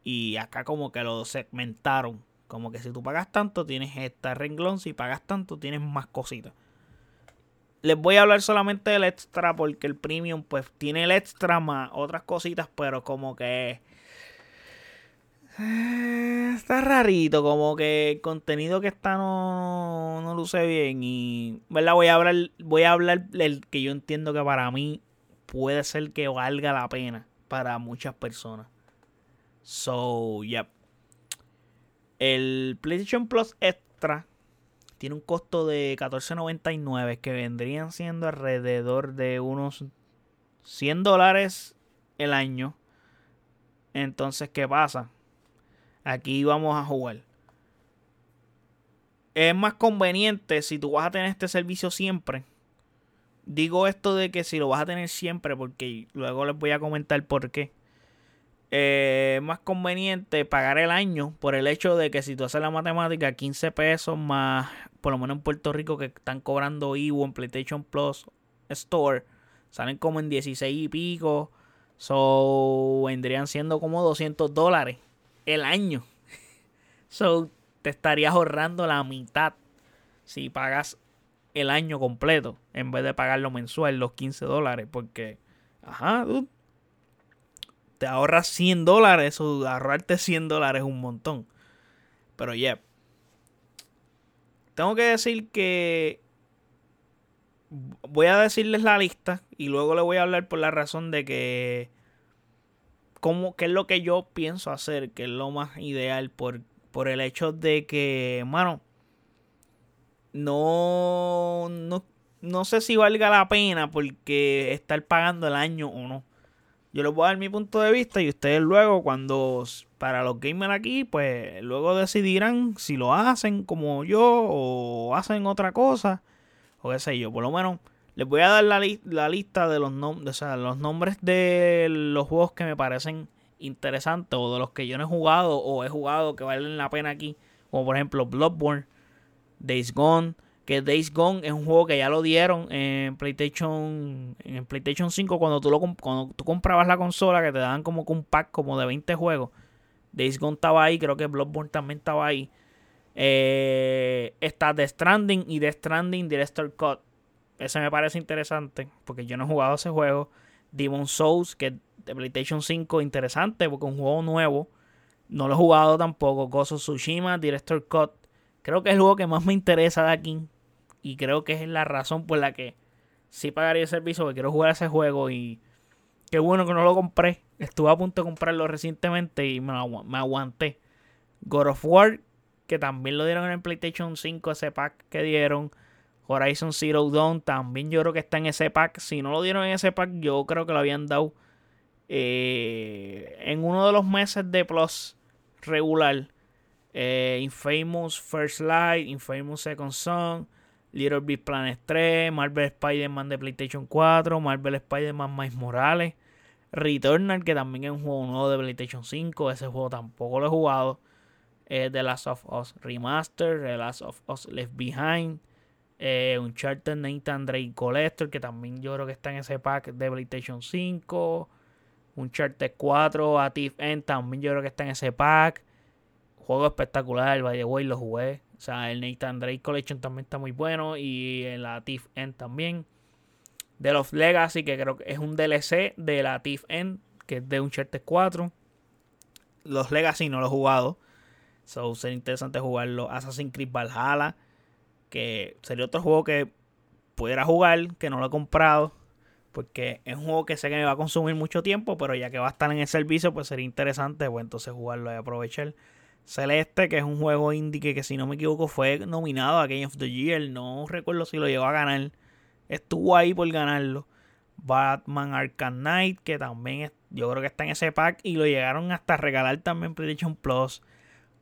S1: Y acá como que lo segmentaron. Como que si tú pagas tanto, tienes esta renglón. Si pagas tanto, tienes más cositas. Les voy a hablar solamente del extra porque el premium pues tiene el extra más otras cositas, pero como que eh, está rarito, como que el contenido que está no, no luce bien y ¿verdad? voy a hablar voy a hablar del que yo entiendo que para mí puede ser que valga la pena para muchas personas. So, yep. El PlayStation Plus Extra tiene un costo de 14.99 que vendrían siendo alrededor de unos 100 dólares el año. Entonces, ¿qué pasa? Aquí vamos a jugar. Es más conveniente si tú vas a tener este servicio siempre. Digo esto de que si lo vas a tener siempre, porque luego les voy a comentar por qué. Eh, más conveniente pagar el año por el hecho de que si tú haces la matemática, 15 pesos más por lo menos en Puerto Rico, que están cobrando Ivo en PlayStation Plus Store, salen como en 16 y pico. So, vendrían siendo como 200 dólares el año. So, te estarías ahorrando la mitad si pagas el año completo en vez de pagarlo mensual, los 15 dólares. Porque, ajá, te ahorras 100 dólares. O ahorrarte 100 dólares es un montón. Pero, yeah, tengo que decir que voy a decirles la lista y luego le voy a hablar por la razón de que cómo, qué es lo que yo pienso hacer, que es lo más ideal por, por el hecho de que, mano, no, no, no sé si valga la pena porque estar pagando el año o no. Yo les voy a dar mi punto de vista y ustedes luego cuando para los gamers aquí, pues luego decidirán si lo hacen como yo o hacen otra cosa o qué sé yo. Por lo menos les voy a dar la, la lista de los, nombres, o sea, los nombres de los juegos que me parecen interesantes o de los que yo no he jugado o he jugado que valen la pena aquí. Como por ejemplo Bloodborne, Days Gone, que Days Gone es un juego que ya lo dieron en PlayStation en PlayStation 5 cuando tú lo cuando tú comprabas la consola que te daban como un pack como de 20 juegos. Days Gone estaba ahí, creo que Bloodborne también estaba ahí. Eh, está The Stranding y The Stranding Director Cut. Ese me parece interesante porque yo no he jugado ese juego. Demon Souls, que es de PlayStation 5, interesante porque es un juego nuevo. No lo he jugado tampoco. Of Tsushima, Director Cut. Creo que es el juego que más me interesa de aquí. Y creo que es la razón por la que sí pagaría el servicio, porque quiero jugar ese juego y qué bueno que no lo compré. Estuve a punto de comprarlo recientemente y me, aguanté. God of War, que también lo dieron en el PlayStation 5, ese pack que dieron. Horizon Zero Dawn también yo creo que está en ese pack. Si no lo dieron en ese pack, yo creo que lo habían dado eh, en uno de los meses de Plus regular. Eh, Infamous First Light, Infamous Second Son, Little Big Planet 3, Marvel Spider-Man de PlayStation 4, Marvel Spider-Man Miles Morales, Returnal, que también es un juego nuevo de PlayStation 5, ese juego tampoco lo he jugado. Eh, The Last of Us Remaster, The Last of Us Left Behind, eh, Uncharted Nathan Drake Collector, que también yo creo que está en ese pack de PlayStation 5. Uncharted 4, A Thief End, también yo creo que está en ese pack. Juego espectacular, by the way, lo jugué. O sea, el Nathan Drake Collection también está muy bueno. Y el Latif End también. The Lost Legacy, que creo que es un DLC de la Latif End, que es de Uncharted 4. Los Legacy no lo he jugado. So, sería interesante jugarlo. Assassin's Creed Valhalla, que sería otro juego que pudiera jugar, que no lo he comprado. Porque es un juego que sé que me va a consumir mucho tiempo, pero ya que va a estar en el servicio, pues sería interesante, pues entonces jugarlo y aprovechar. Celeste, que es un juego indie que, si no me equivoco fue nominado a Game of the Year. No recuerdo si lo llegó a ganar. Estuvo ahí por ganarlo. Batman Arkham Knight, que también yo creo que está en ese pack. Y lo llegaron hasta regalar también PlayStation Plus.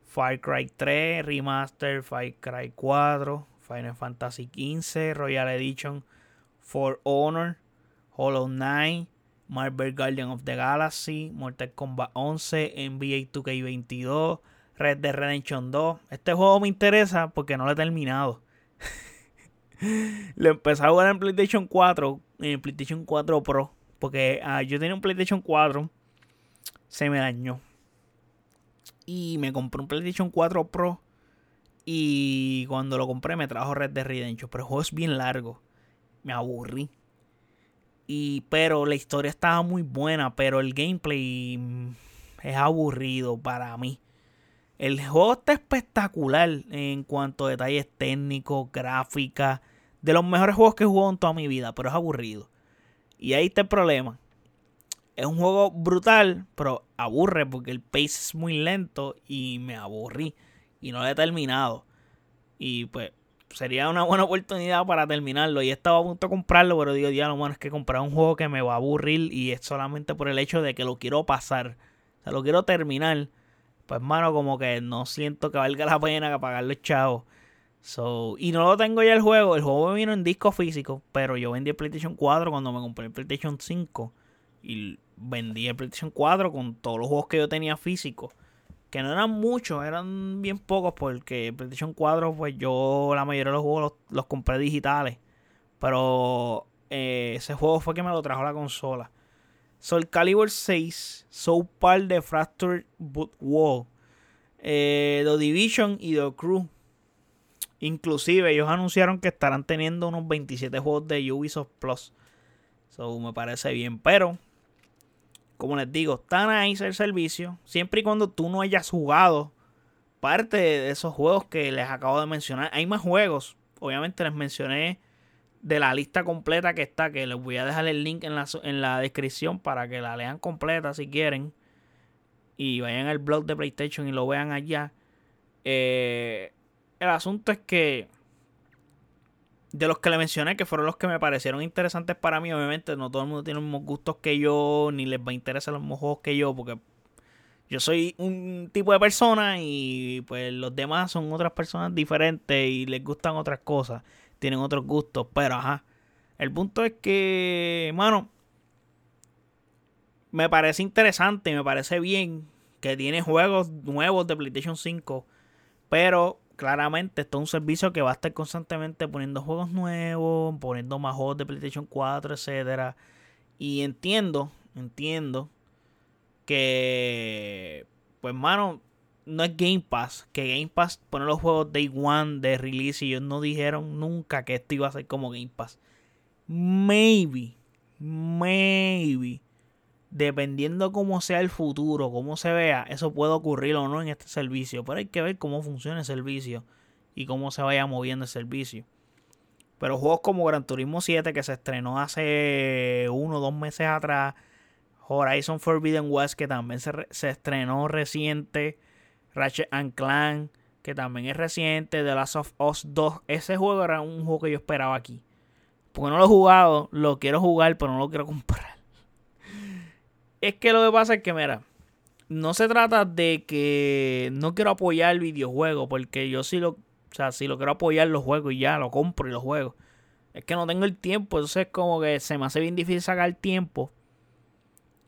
S1: Far Cry 3, Remaster, Far Cry 4, Final Fantasy XV, Royal Edition, For Honor, Hollow Knight, Marvel Guardian of the Galaxy, Mortal Kombat 11, NBA 2K22, Red Dead Redemption 2. Este juego me interesa porque no lo he terminado. lo empecé a jugar en PlayStation 4, en PlayStation 4 Pro. Porque ah, yo tenía un PlayStation 4, se me dañó. Y me compré un PlayStation 4 Pro. Y cuando lo compré me trajo Red Dead Redemption. Pero el juego es bien largo. Me aburrí. Y, pero la historia estaba muy buena. Pero el gameplay mm, es aburrido para mí. El juego está espectacular en cuanto a detalles técnicos, gráfica. De los mejores juegos que he jugado en toda mi vida, pero es aburrido. Y ahí está el problema. Es un juego brutal, pero aburre porque el pace es muy lento y me aburrí. Y no lo he terminado. Y pues sería una buena oportunidad para terminarlo. Y estaba a punto de comprarlo, pero digo, ya lo bueno es que comprar un juego que me va a aburrir y es solamente por el hecho de que lo quiero pasar. O sea, lo quiero terminar pues mano, como que no siento que valga la pena que pagarle los. So, y no lo tengo ya el juego. El juego vino en disco físico. Pero yo vendí el PlayStation 4 cuando me compré el PlayStation 5. Y vendí el PlayStation 4 con todos los juegos que yo tenía físicos. Que no eran muchos, eran bien pocos. Porque el PlayStation 4, pues yo la mayoría de los juegos los, compré digitales. Pero eh, ese juego fue que me lo trajo la consola. Soul Calibur 6, Soul Par de Fractured Boot Wall, eh, The Division y The Crew. Inclusive ellos anunciaron que estarán teniendo unos 27 juegos de Ubisoft Plus. So me parece bien. Pero, como les digo, está nice el servicio. Siempre y cuando tú no hayas jugado parte de esos juegos que les acabo de mencionar. Hay más juegos. Obviamente les mencioné de la lista completa que está, que les voy a dejar el link en la, en la descripción para que la lean completa si quieren. Y vayan al blog de PlayStation y lo vean allá. Eh, el asunto es que de los que le mencioné, que fueron los que me parecieron interesantes para mí, obviamente no todo el mundo tiene los mismos gustos que yo, ni les va a interesar los mismos juegos que yo, porque yo soy un tipo de persona y pues los demás son otras personas diferentes y les gustan otras cosas tienen otros gustos, pero ajá. El punto es que, mano, me parece interesante, me parece bien que tiene juegos nuevos de PlayStation 5, pero claramente esto es un servicio que va a estar constantemente poniendo juegos nuevos, poniendo más juegos de PlayStation 4, etcétera. Y entiendo, entiendo que pues mano, no es Game Pass, que Game Pass pone los juegos Day One de release y ellos no dijeron nunca que esto iba a ser como Game Pass. Maybe, maybe, dependiendo cómo sea el futuro, cómo se vea, eso puede ocurrir o no en este servicio. Pero hay que ver cómo funciona el servicio y cómo se vaya moviendo el servicio. Pero juegos como Gran Turismo 7 que se estrenó hace uno o dos meses atrás. Horizon Forbidden West que también se, se estrenó reciente. Ratchet and Clank, que también es reciente, The Last of Us 2. Ese juego era un juego que yo esperaba aquí. Porque no lo he jugado, lo quiero jugar, pero no lo quiero comprar. Es que lo que pasa es que, mira, no se trata de que no quiero apoyar el videojuego, porque yo sí lo, o sea, si lo quiero apoyar, los juegos y ya, lo compro y lo juego. Es que no tengo el tiempo, entonces como que se me hace bien difícil sacar tiempo.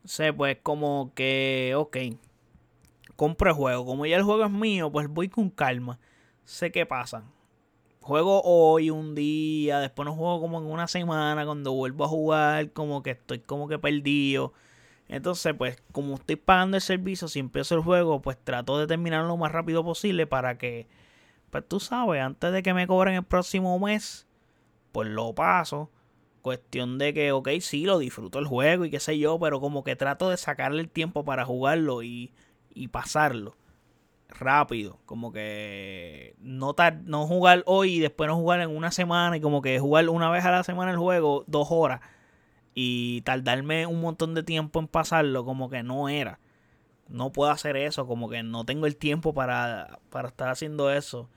S1: O sea, pues como que, ok, compro el juego. Como ya el juego es mío, pues voy con calma. Sé qué pasa. Juego hoy un día, después no juego como en una semana, cuando vuelvo a jugar, como que estoy como que perdido. Entonces, pues, como estoy pagando el servicio, si empiezo el juego, pues trato de terminarlo lo más rápido posible para que, pues tú sabes, antes de que me cobren el próximo mes, pues lo paso. Cuestión de que, ok, sí, lo disfruto el juego y qué sé yo, pero como que trato de sacarle el tiempo para jugarlo y y pasarlo rápido. Como que no, no jugar hoy y después no jugar en una semana y como que jugar una vez a la semana el juego, dos horas. Y tardarme un montón de tiempo en pasarlo, como que no era. no puedo hacer eso, como que no tengo el tiempo para, para estar haciendo eso.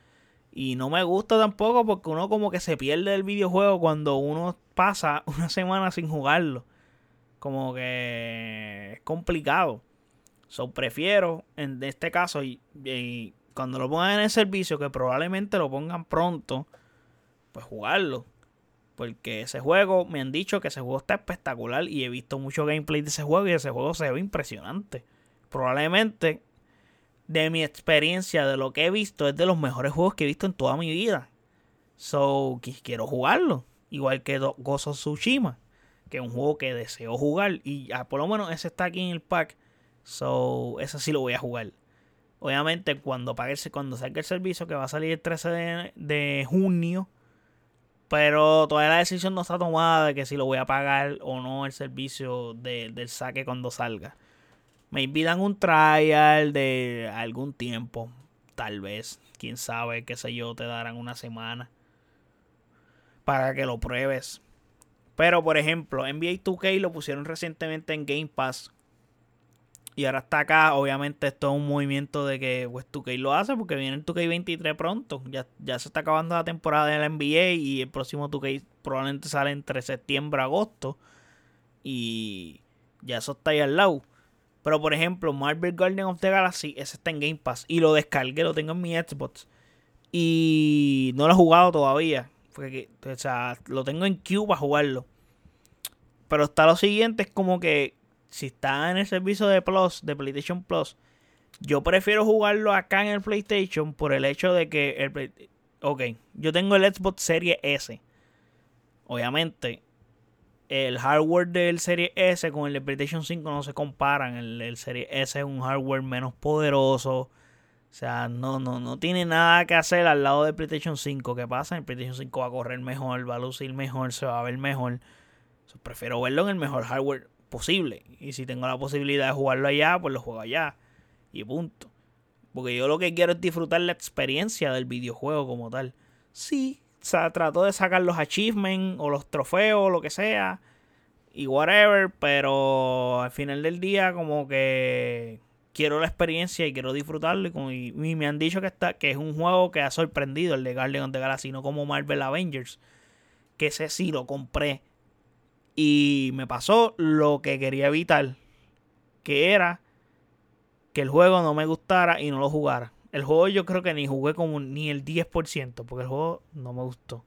S1: Y no me gusta tampoco porque uno como que se pierde el videojuego cuando uno pasa una semana sin jugarlo. Como que es complicado. So, prefiero en este caso y, cuando lo pongan en el servicio, que probablemente lo pongan pronto, pues jugarlo. Porque ese juego, me han dicho que ese juego está espectacular y he visto mucho gameplay de ese juego y ese juego se ve impresionante. Probablemente de mi experiencia, de lo que he visto, es de los mejores juegos que he visto en toda mi vida. So, quiero jugarlo. Igual que Gozo Tsushima, que es un juego que deseo jugar. Y por lo menos ese está aquí en el pack. So, ese sí lo voy a jugar. Obviamente, cuando, pague, cuando salga el servicio, que va a salir el 13 de, junio. Pero todavía la decisión no está tomada de que si lo voy a pagar o no el servicio del saque cuando salga. Me invitan un trial de algún tiempo. Tal vez. Quién sabe, qué sé yo, te darán una semana. Para que lo pruebes. Pero, por ejemplo, NBA 2K lo pusieron recientemente en Game Pass. Y ahora está acá. Obviamente, esto es un movimiento de que pues, 2K lo hace porque viene el 2K23 pronto. Ya, ya se está acabando la temporada de la NBA y el próximo 2K probablemente sale entre septiembre y agosto. Y ya eso está ahí al lado. Pero por ejemplo, Marvel Guardian of the Galaxy, ese está en Game Pass. Y lo descargué, lo tengo en mi Xbox. Y no lo he jugado todavía. Porque, o sea, lo tengo en queue para jugarlo. Pero está lo siguiente, es como que si está en el servicio de Plus, de PlayStation Plus, yo prefiero jugarlo acá en el PlayStation por el hecho de que el Ok, yo tengo el Xbox Series S. Obviamente, el hardware del Serie S con el de PlayStation 5 no se comparan. El, el, Serie S es un hardware menos poderoso. O sea, no, no, no tiene nada que hacer al lado del PlayStation 5. ¿Qué pasa? El PlayStation 5 va a correr mejor, va a lucir mejor, se va a ver mejor. prefiero verlo en el mejor hardware posible. Y si tengo la posibilidad de jugarlo allá, pues lo juego allá. Y punto. Porque yo lo que quiero es disfrutar la experiencia del videojuego como tal. Sí, o sea, trato de sacar los achievements o los trofeos, o lo que sea. Y whatever. Pero al final del día, como que quiero la experiencia y quiero disfrutarlo. Y, me han dicho que está que es un juego que ha sorprendido el de Guardian of the Galaxy, no como Marvel Avengers. Que ese sí lo compré. Y me pasó lo que quería evitar. Que era que el juego no me gustara y no lo jugara. El juego yo creo que ni jugué como ni el 10%, porque el juego no me gustó.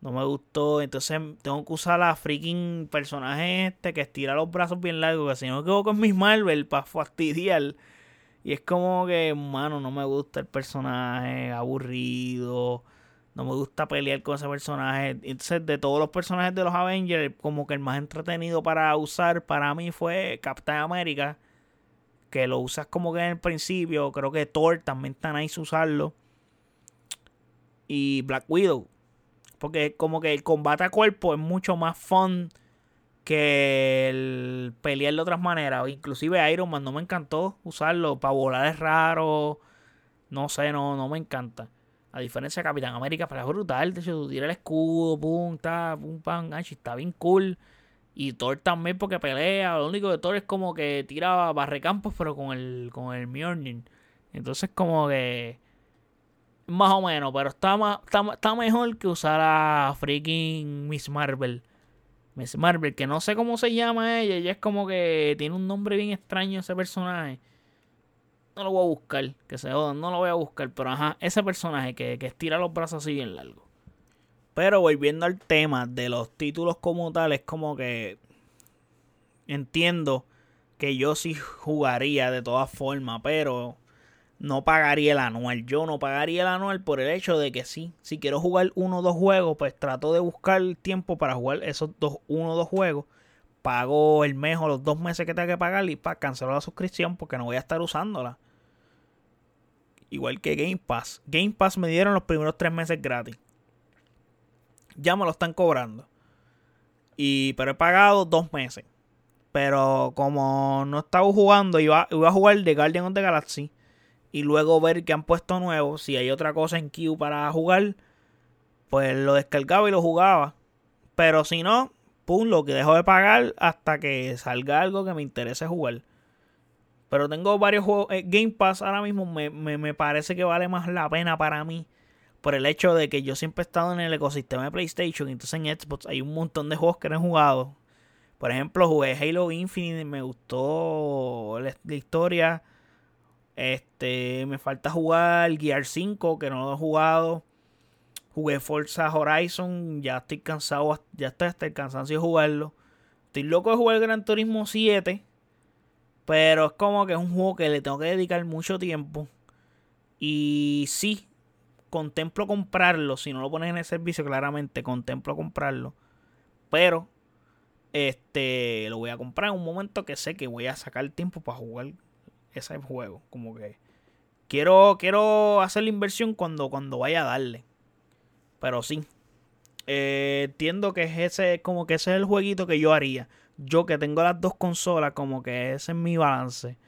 S1: No me gustó, entonces tengo que usar a freaking personaje este que estira los brazos bien largos, que si no me equivoco es Miss Marvel para fastidiar. Y es como que, mano, no me gusta el personaje, aburrido. No me gusta pelear con ese personaje. Entonces, de todos los personajes de los Avengers, como que el más entretenido para usar para mí fue Captain America que lo usas como que en el principio. Creo que Thor también está nice usarlo. Y Black Widow. Porque como que el combate a cuerpo es mucho más fun que el pelear de otras maneras. Inclusive Iron Man no me encantó usarlo. Para volar es raro. No sé, no, no me encanta. A diferencia de Capitán América, para es brutal. Tú tiras el escudo, pum, ta, pum, pam, está bien cool. Y Thor también porque pelea. Lo único de Thor es como que tira barrecampos, pero con el, con el Mjolnir. Entonces como que... Más o menos, pero está, más, está, mejor que usar a freaking Miss Marvel. Miss Marvel, que no sé cómo se llama ella. Ella es como que tiene un nombre bien extraño ese personaje. No lo voy a buscar, que se jodan, no lo voy a buscar. Pero ajá, ese personaje que, que estira los brazos así bien largo. Pero volviendo al tema de los títulos como tal, es como que entiendo que yo sí jugaría de todas formas, pero no pagaría el anual. Yo no pagaría el anual por el hecho de que sí, si quiero jugar uno o dos juegos, pues trato de buscar tiempo para jugar esos dos, uno o dos juegos. Pago el mes o los dos meses que tenga que pagar y para cancelar la suscripción porque no voy a estar usándola. Igual que Game Pass. Game Pass me dieron los primeros tres meses gratis ya me lo están cobrando. Y, pero he pagado dos meses. Pero como no estaba jugando, iba, iba a jugar The Guardian of the Galaxy. Y luego ver que han puesto nuevo. Si hay otra cosa en queue para jugar, pues lo descargaba y lo jugaba. Pero si no, pum, lo que dejo de pagar hasta que salga algo que me interese jugar. Pero tengo varios juegos. Eh, Game Pass ahora mismo me, me, parece que vale más la pena para mí. Por el hecho de que yo siempre he estado en el ecosistema de PlayStation. Entonces en Xbox hay un montón de juegos que no he jugado. Por ejemplo, jugué Halo Infinite. Me gustó la, historia. Este, me falta jugar Gear 5, que no lo he jugado. Jugué Forza Horizon. Ya estoy cansado. Ya estoy hasta el cansancio de jugarlo. Estoy loco de jugar Gran Turismo 7. Pero es como que es un juego que le tengo que dedicar mucho tiempo. Y sí, contemplo comprarlo. Si no lo pones en el servicio, claramente contemplo comprarlo. Pero este lo voy a comprar en un momento que sé que voy a sacar tiempo para jugar ese juego. Como que quiero, quiero hacer la inversión cuando, cuando vaya a darle. Pero sí. Eh, entiendo que ese, como que ese es el jueguito que yo haría yo que tengo las dos consolas, como que ese es mi balance.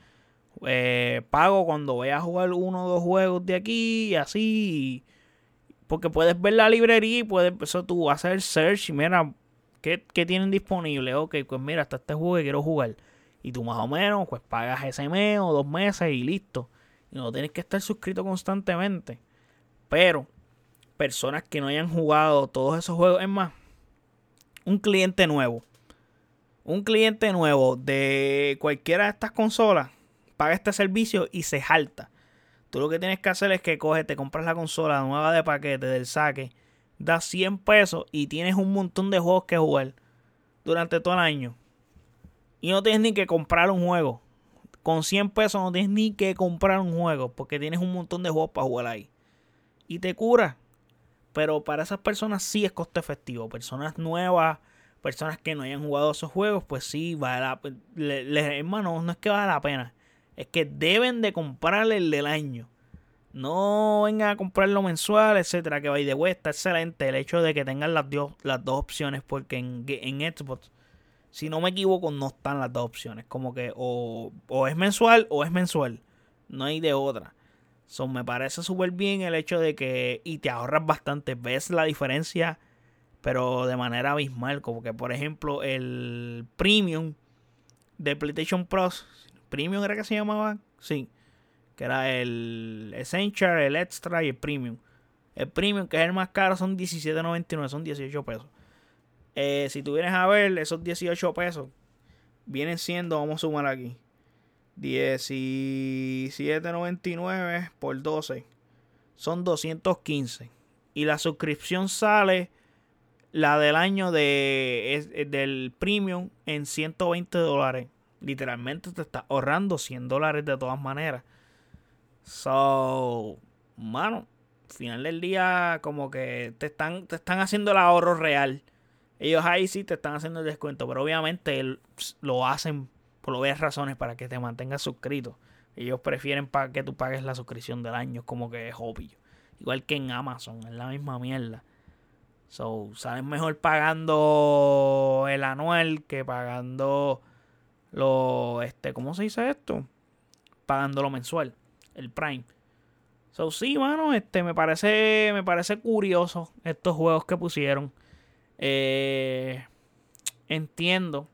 S1: Eh, pago cuando voy a jugar uno o dos juegos de aquí y así. Porque puedes ver la librería y puedes eso tú hacer search y mira ¿qué, tienen disponible. Ok, pues mira, hasta este juego que quiero jugar. Y tú más o menos pues pagas ese mes o dos meses y listo. Y no tienes que estar suscrito constantemente. Pero personas que no hayan jugado todos esos juegos, es más, un cliente nuevo un cliente nuevo de cualquiera de estas consolas paga este servicio y se jalta. Tú lo que tienes que hacer es que coges, te compras la consola nueva de paquete del saque, das 100 pesos y tienes un montón de juegos que jugar durante todo el año. Y no tienes ni que comprar un juego. Con 100 pesos no tienes ni que comprar un juego porque tienes un montón de juegos para jugar ahí. Y te cura. Pero para esas personas sí es costo efectivo. Personas nuevas personas que no hayan jugado esos juegos, pues sí, vale la, le, hermano, no es que vale la pena. Es que deben de comprarle el del año. No vengan a comprarlo mensual, etcétera, que vaya de vuelta. excelente el hecho de que tengan las, dos, las dos opciones, porque en, en Xbox, si no me equivoco, no están las dos opciones. Como que o, o es mensual o es mensual. No hay de otra. So, me parece súper bien el hecho de que. Y te ahorras bastante. Ves la diferencia pero de manera abismal. Como que, por ejemplo, el Premium de PlayStation Plus, Premium era que se llamaba, sí, que era el Essential, el Extra y el Premium. El Premium, que es el más caro, son 17.99, son 18 pesos. Eh, si tú vienes a ver, esos 18 pesos vienen siendo, vamos a sumar aquí, 17.99 por 12, son 215. Y la suscripción sale la del año de, del premium en 120 dólares. Literalmente te está ahorrando 100 dólares de todas maneras. So, mano, final del día como que te están, te están haciendo el ahorro real. Ellos ahí sí te están haciendo el descuento, pero obviamente lo hacen por varias razones para que te mantengas suscrito. Ellos prefieren que tú pagues la suscripción del año, como que es obvio. Igual que en Amazon, es la misma mierda. So, salen mejor pagando el anual que pagando lo, este, ¿cómo se dice esto? Pagando lo mensual, el Prime. So, sí, mano, este, me parece, me parece curioso estos juegos que pusieron. Eh, entiendo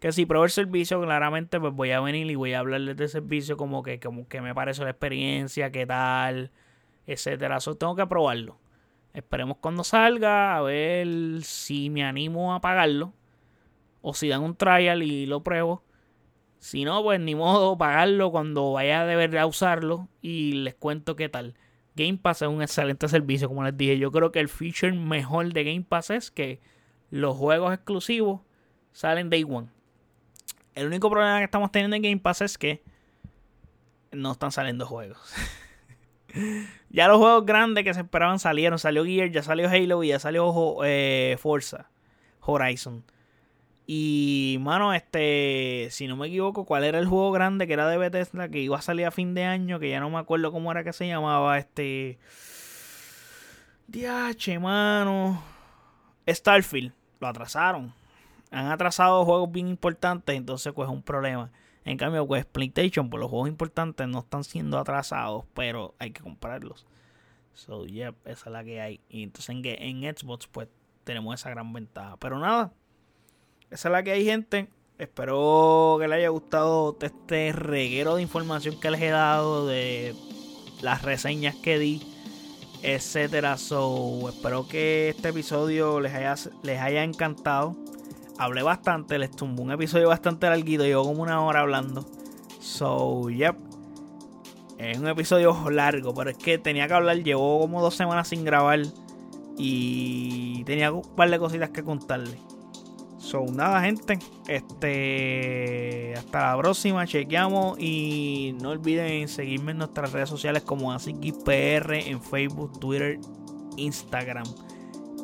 S1: que si pruebo el servicio, claramente pues voy a venir y voy a hablarles de servicio como que, como que me parece la experiencia, qué tal, etcétera. So, tengo que probarlo. Esperemos cuando salga a ver si me animo a pagarlo. O si dan un trial y lo pruebo. Si no, pues ni modo pagarlo cuando vaya a deber usarlo. Y les cuento qué tal. Game Pass es un excelente servicio, como les dije. Yo creo que el feature mejor de Game Pass es que los juegos exclusivos salen day one. El único problema que estamos teniendo en Game Pass es que no están saliendo juegos. ya los juegos grandes que se esperaban salieron. Salió Gear, ya salió Halo y ya salió eh, Forza Horizon. Y, mano, este, si no me equivoco, ¿cuál era el juego grande que era de Bethesda que iba a salir a fin de año? Que ya no me acuerdo cómo era que se llamaba. Este. Diache, mano. Starfield. Lo atrasaron. Han atrasado juegos bien importantes, entonces, pues es un problema. En cambio, pues PlayStation, por los juegos importantes no están siendo atrasados, pero hay que comprarlos. So, yeah, esa es la que hay. Y entonces en, en Xbox, pues tenemos esa gran ventaja. Pero nada, esa es la que hay, gente. Espero que les haya gustado este reguero de información que les he dado, de las reseñas que di, etcétera. So, espero que este episodio les haya, les haya encantado. Hablé bastante, les tumbó un episodio bastante larguito, llevo como una hora hablando. So, yep. Es un episodio largo, pero es que tenía que hablar, llevo como dos semanas sin grabar y tenía un par de cositas que contarles. So, nada, gente. Este. Hasta la próxima. Chequeamos. Y no olviden seguirme en nuestras redes sociales como AsicGPR en Facebook, Twitter, Instagram.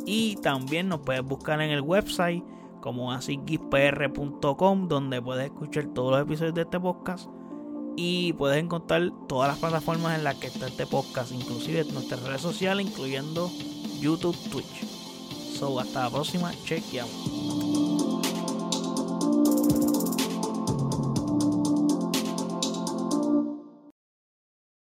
S1: Y también nos puedes buscar en el website como AsicGPR.com, donde puedes escuchar todos los episodios de este podcast. Y puedes encontrar todas las plataformas en las que está este podcast, inclusive nuestras redes sociales, incluyendo YouTube, Twitch. So, hasta la próxima. Chequeamos.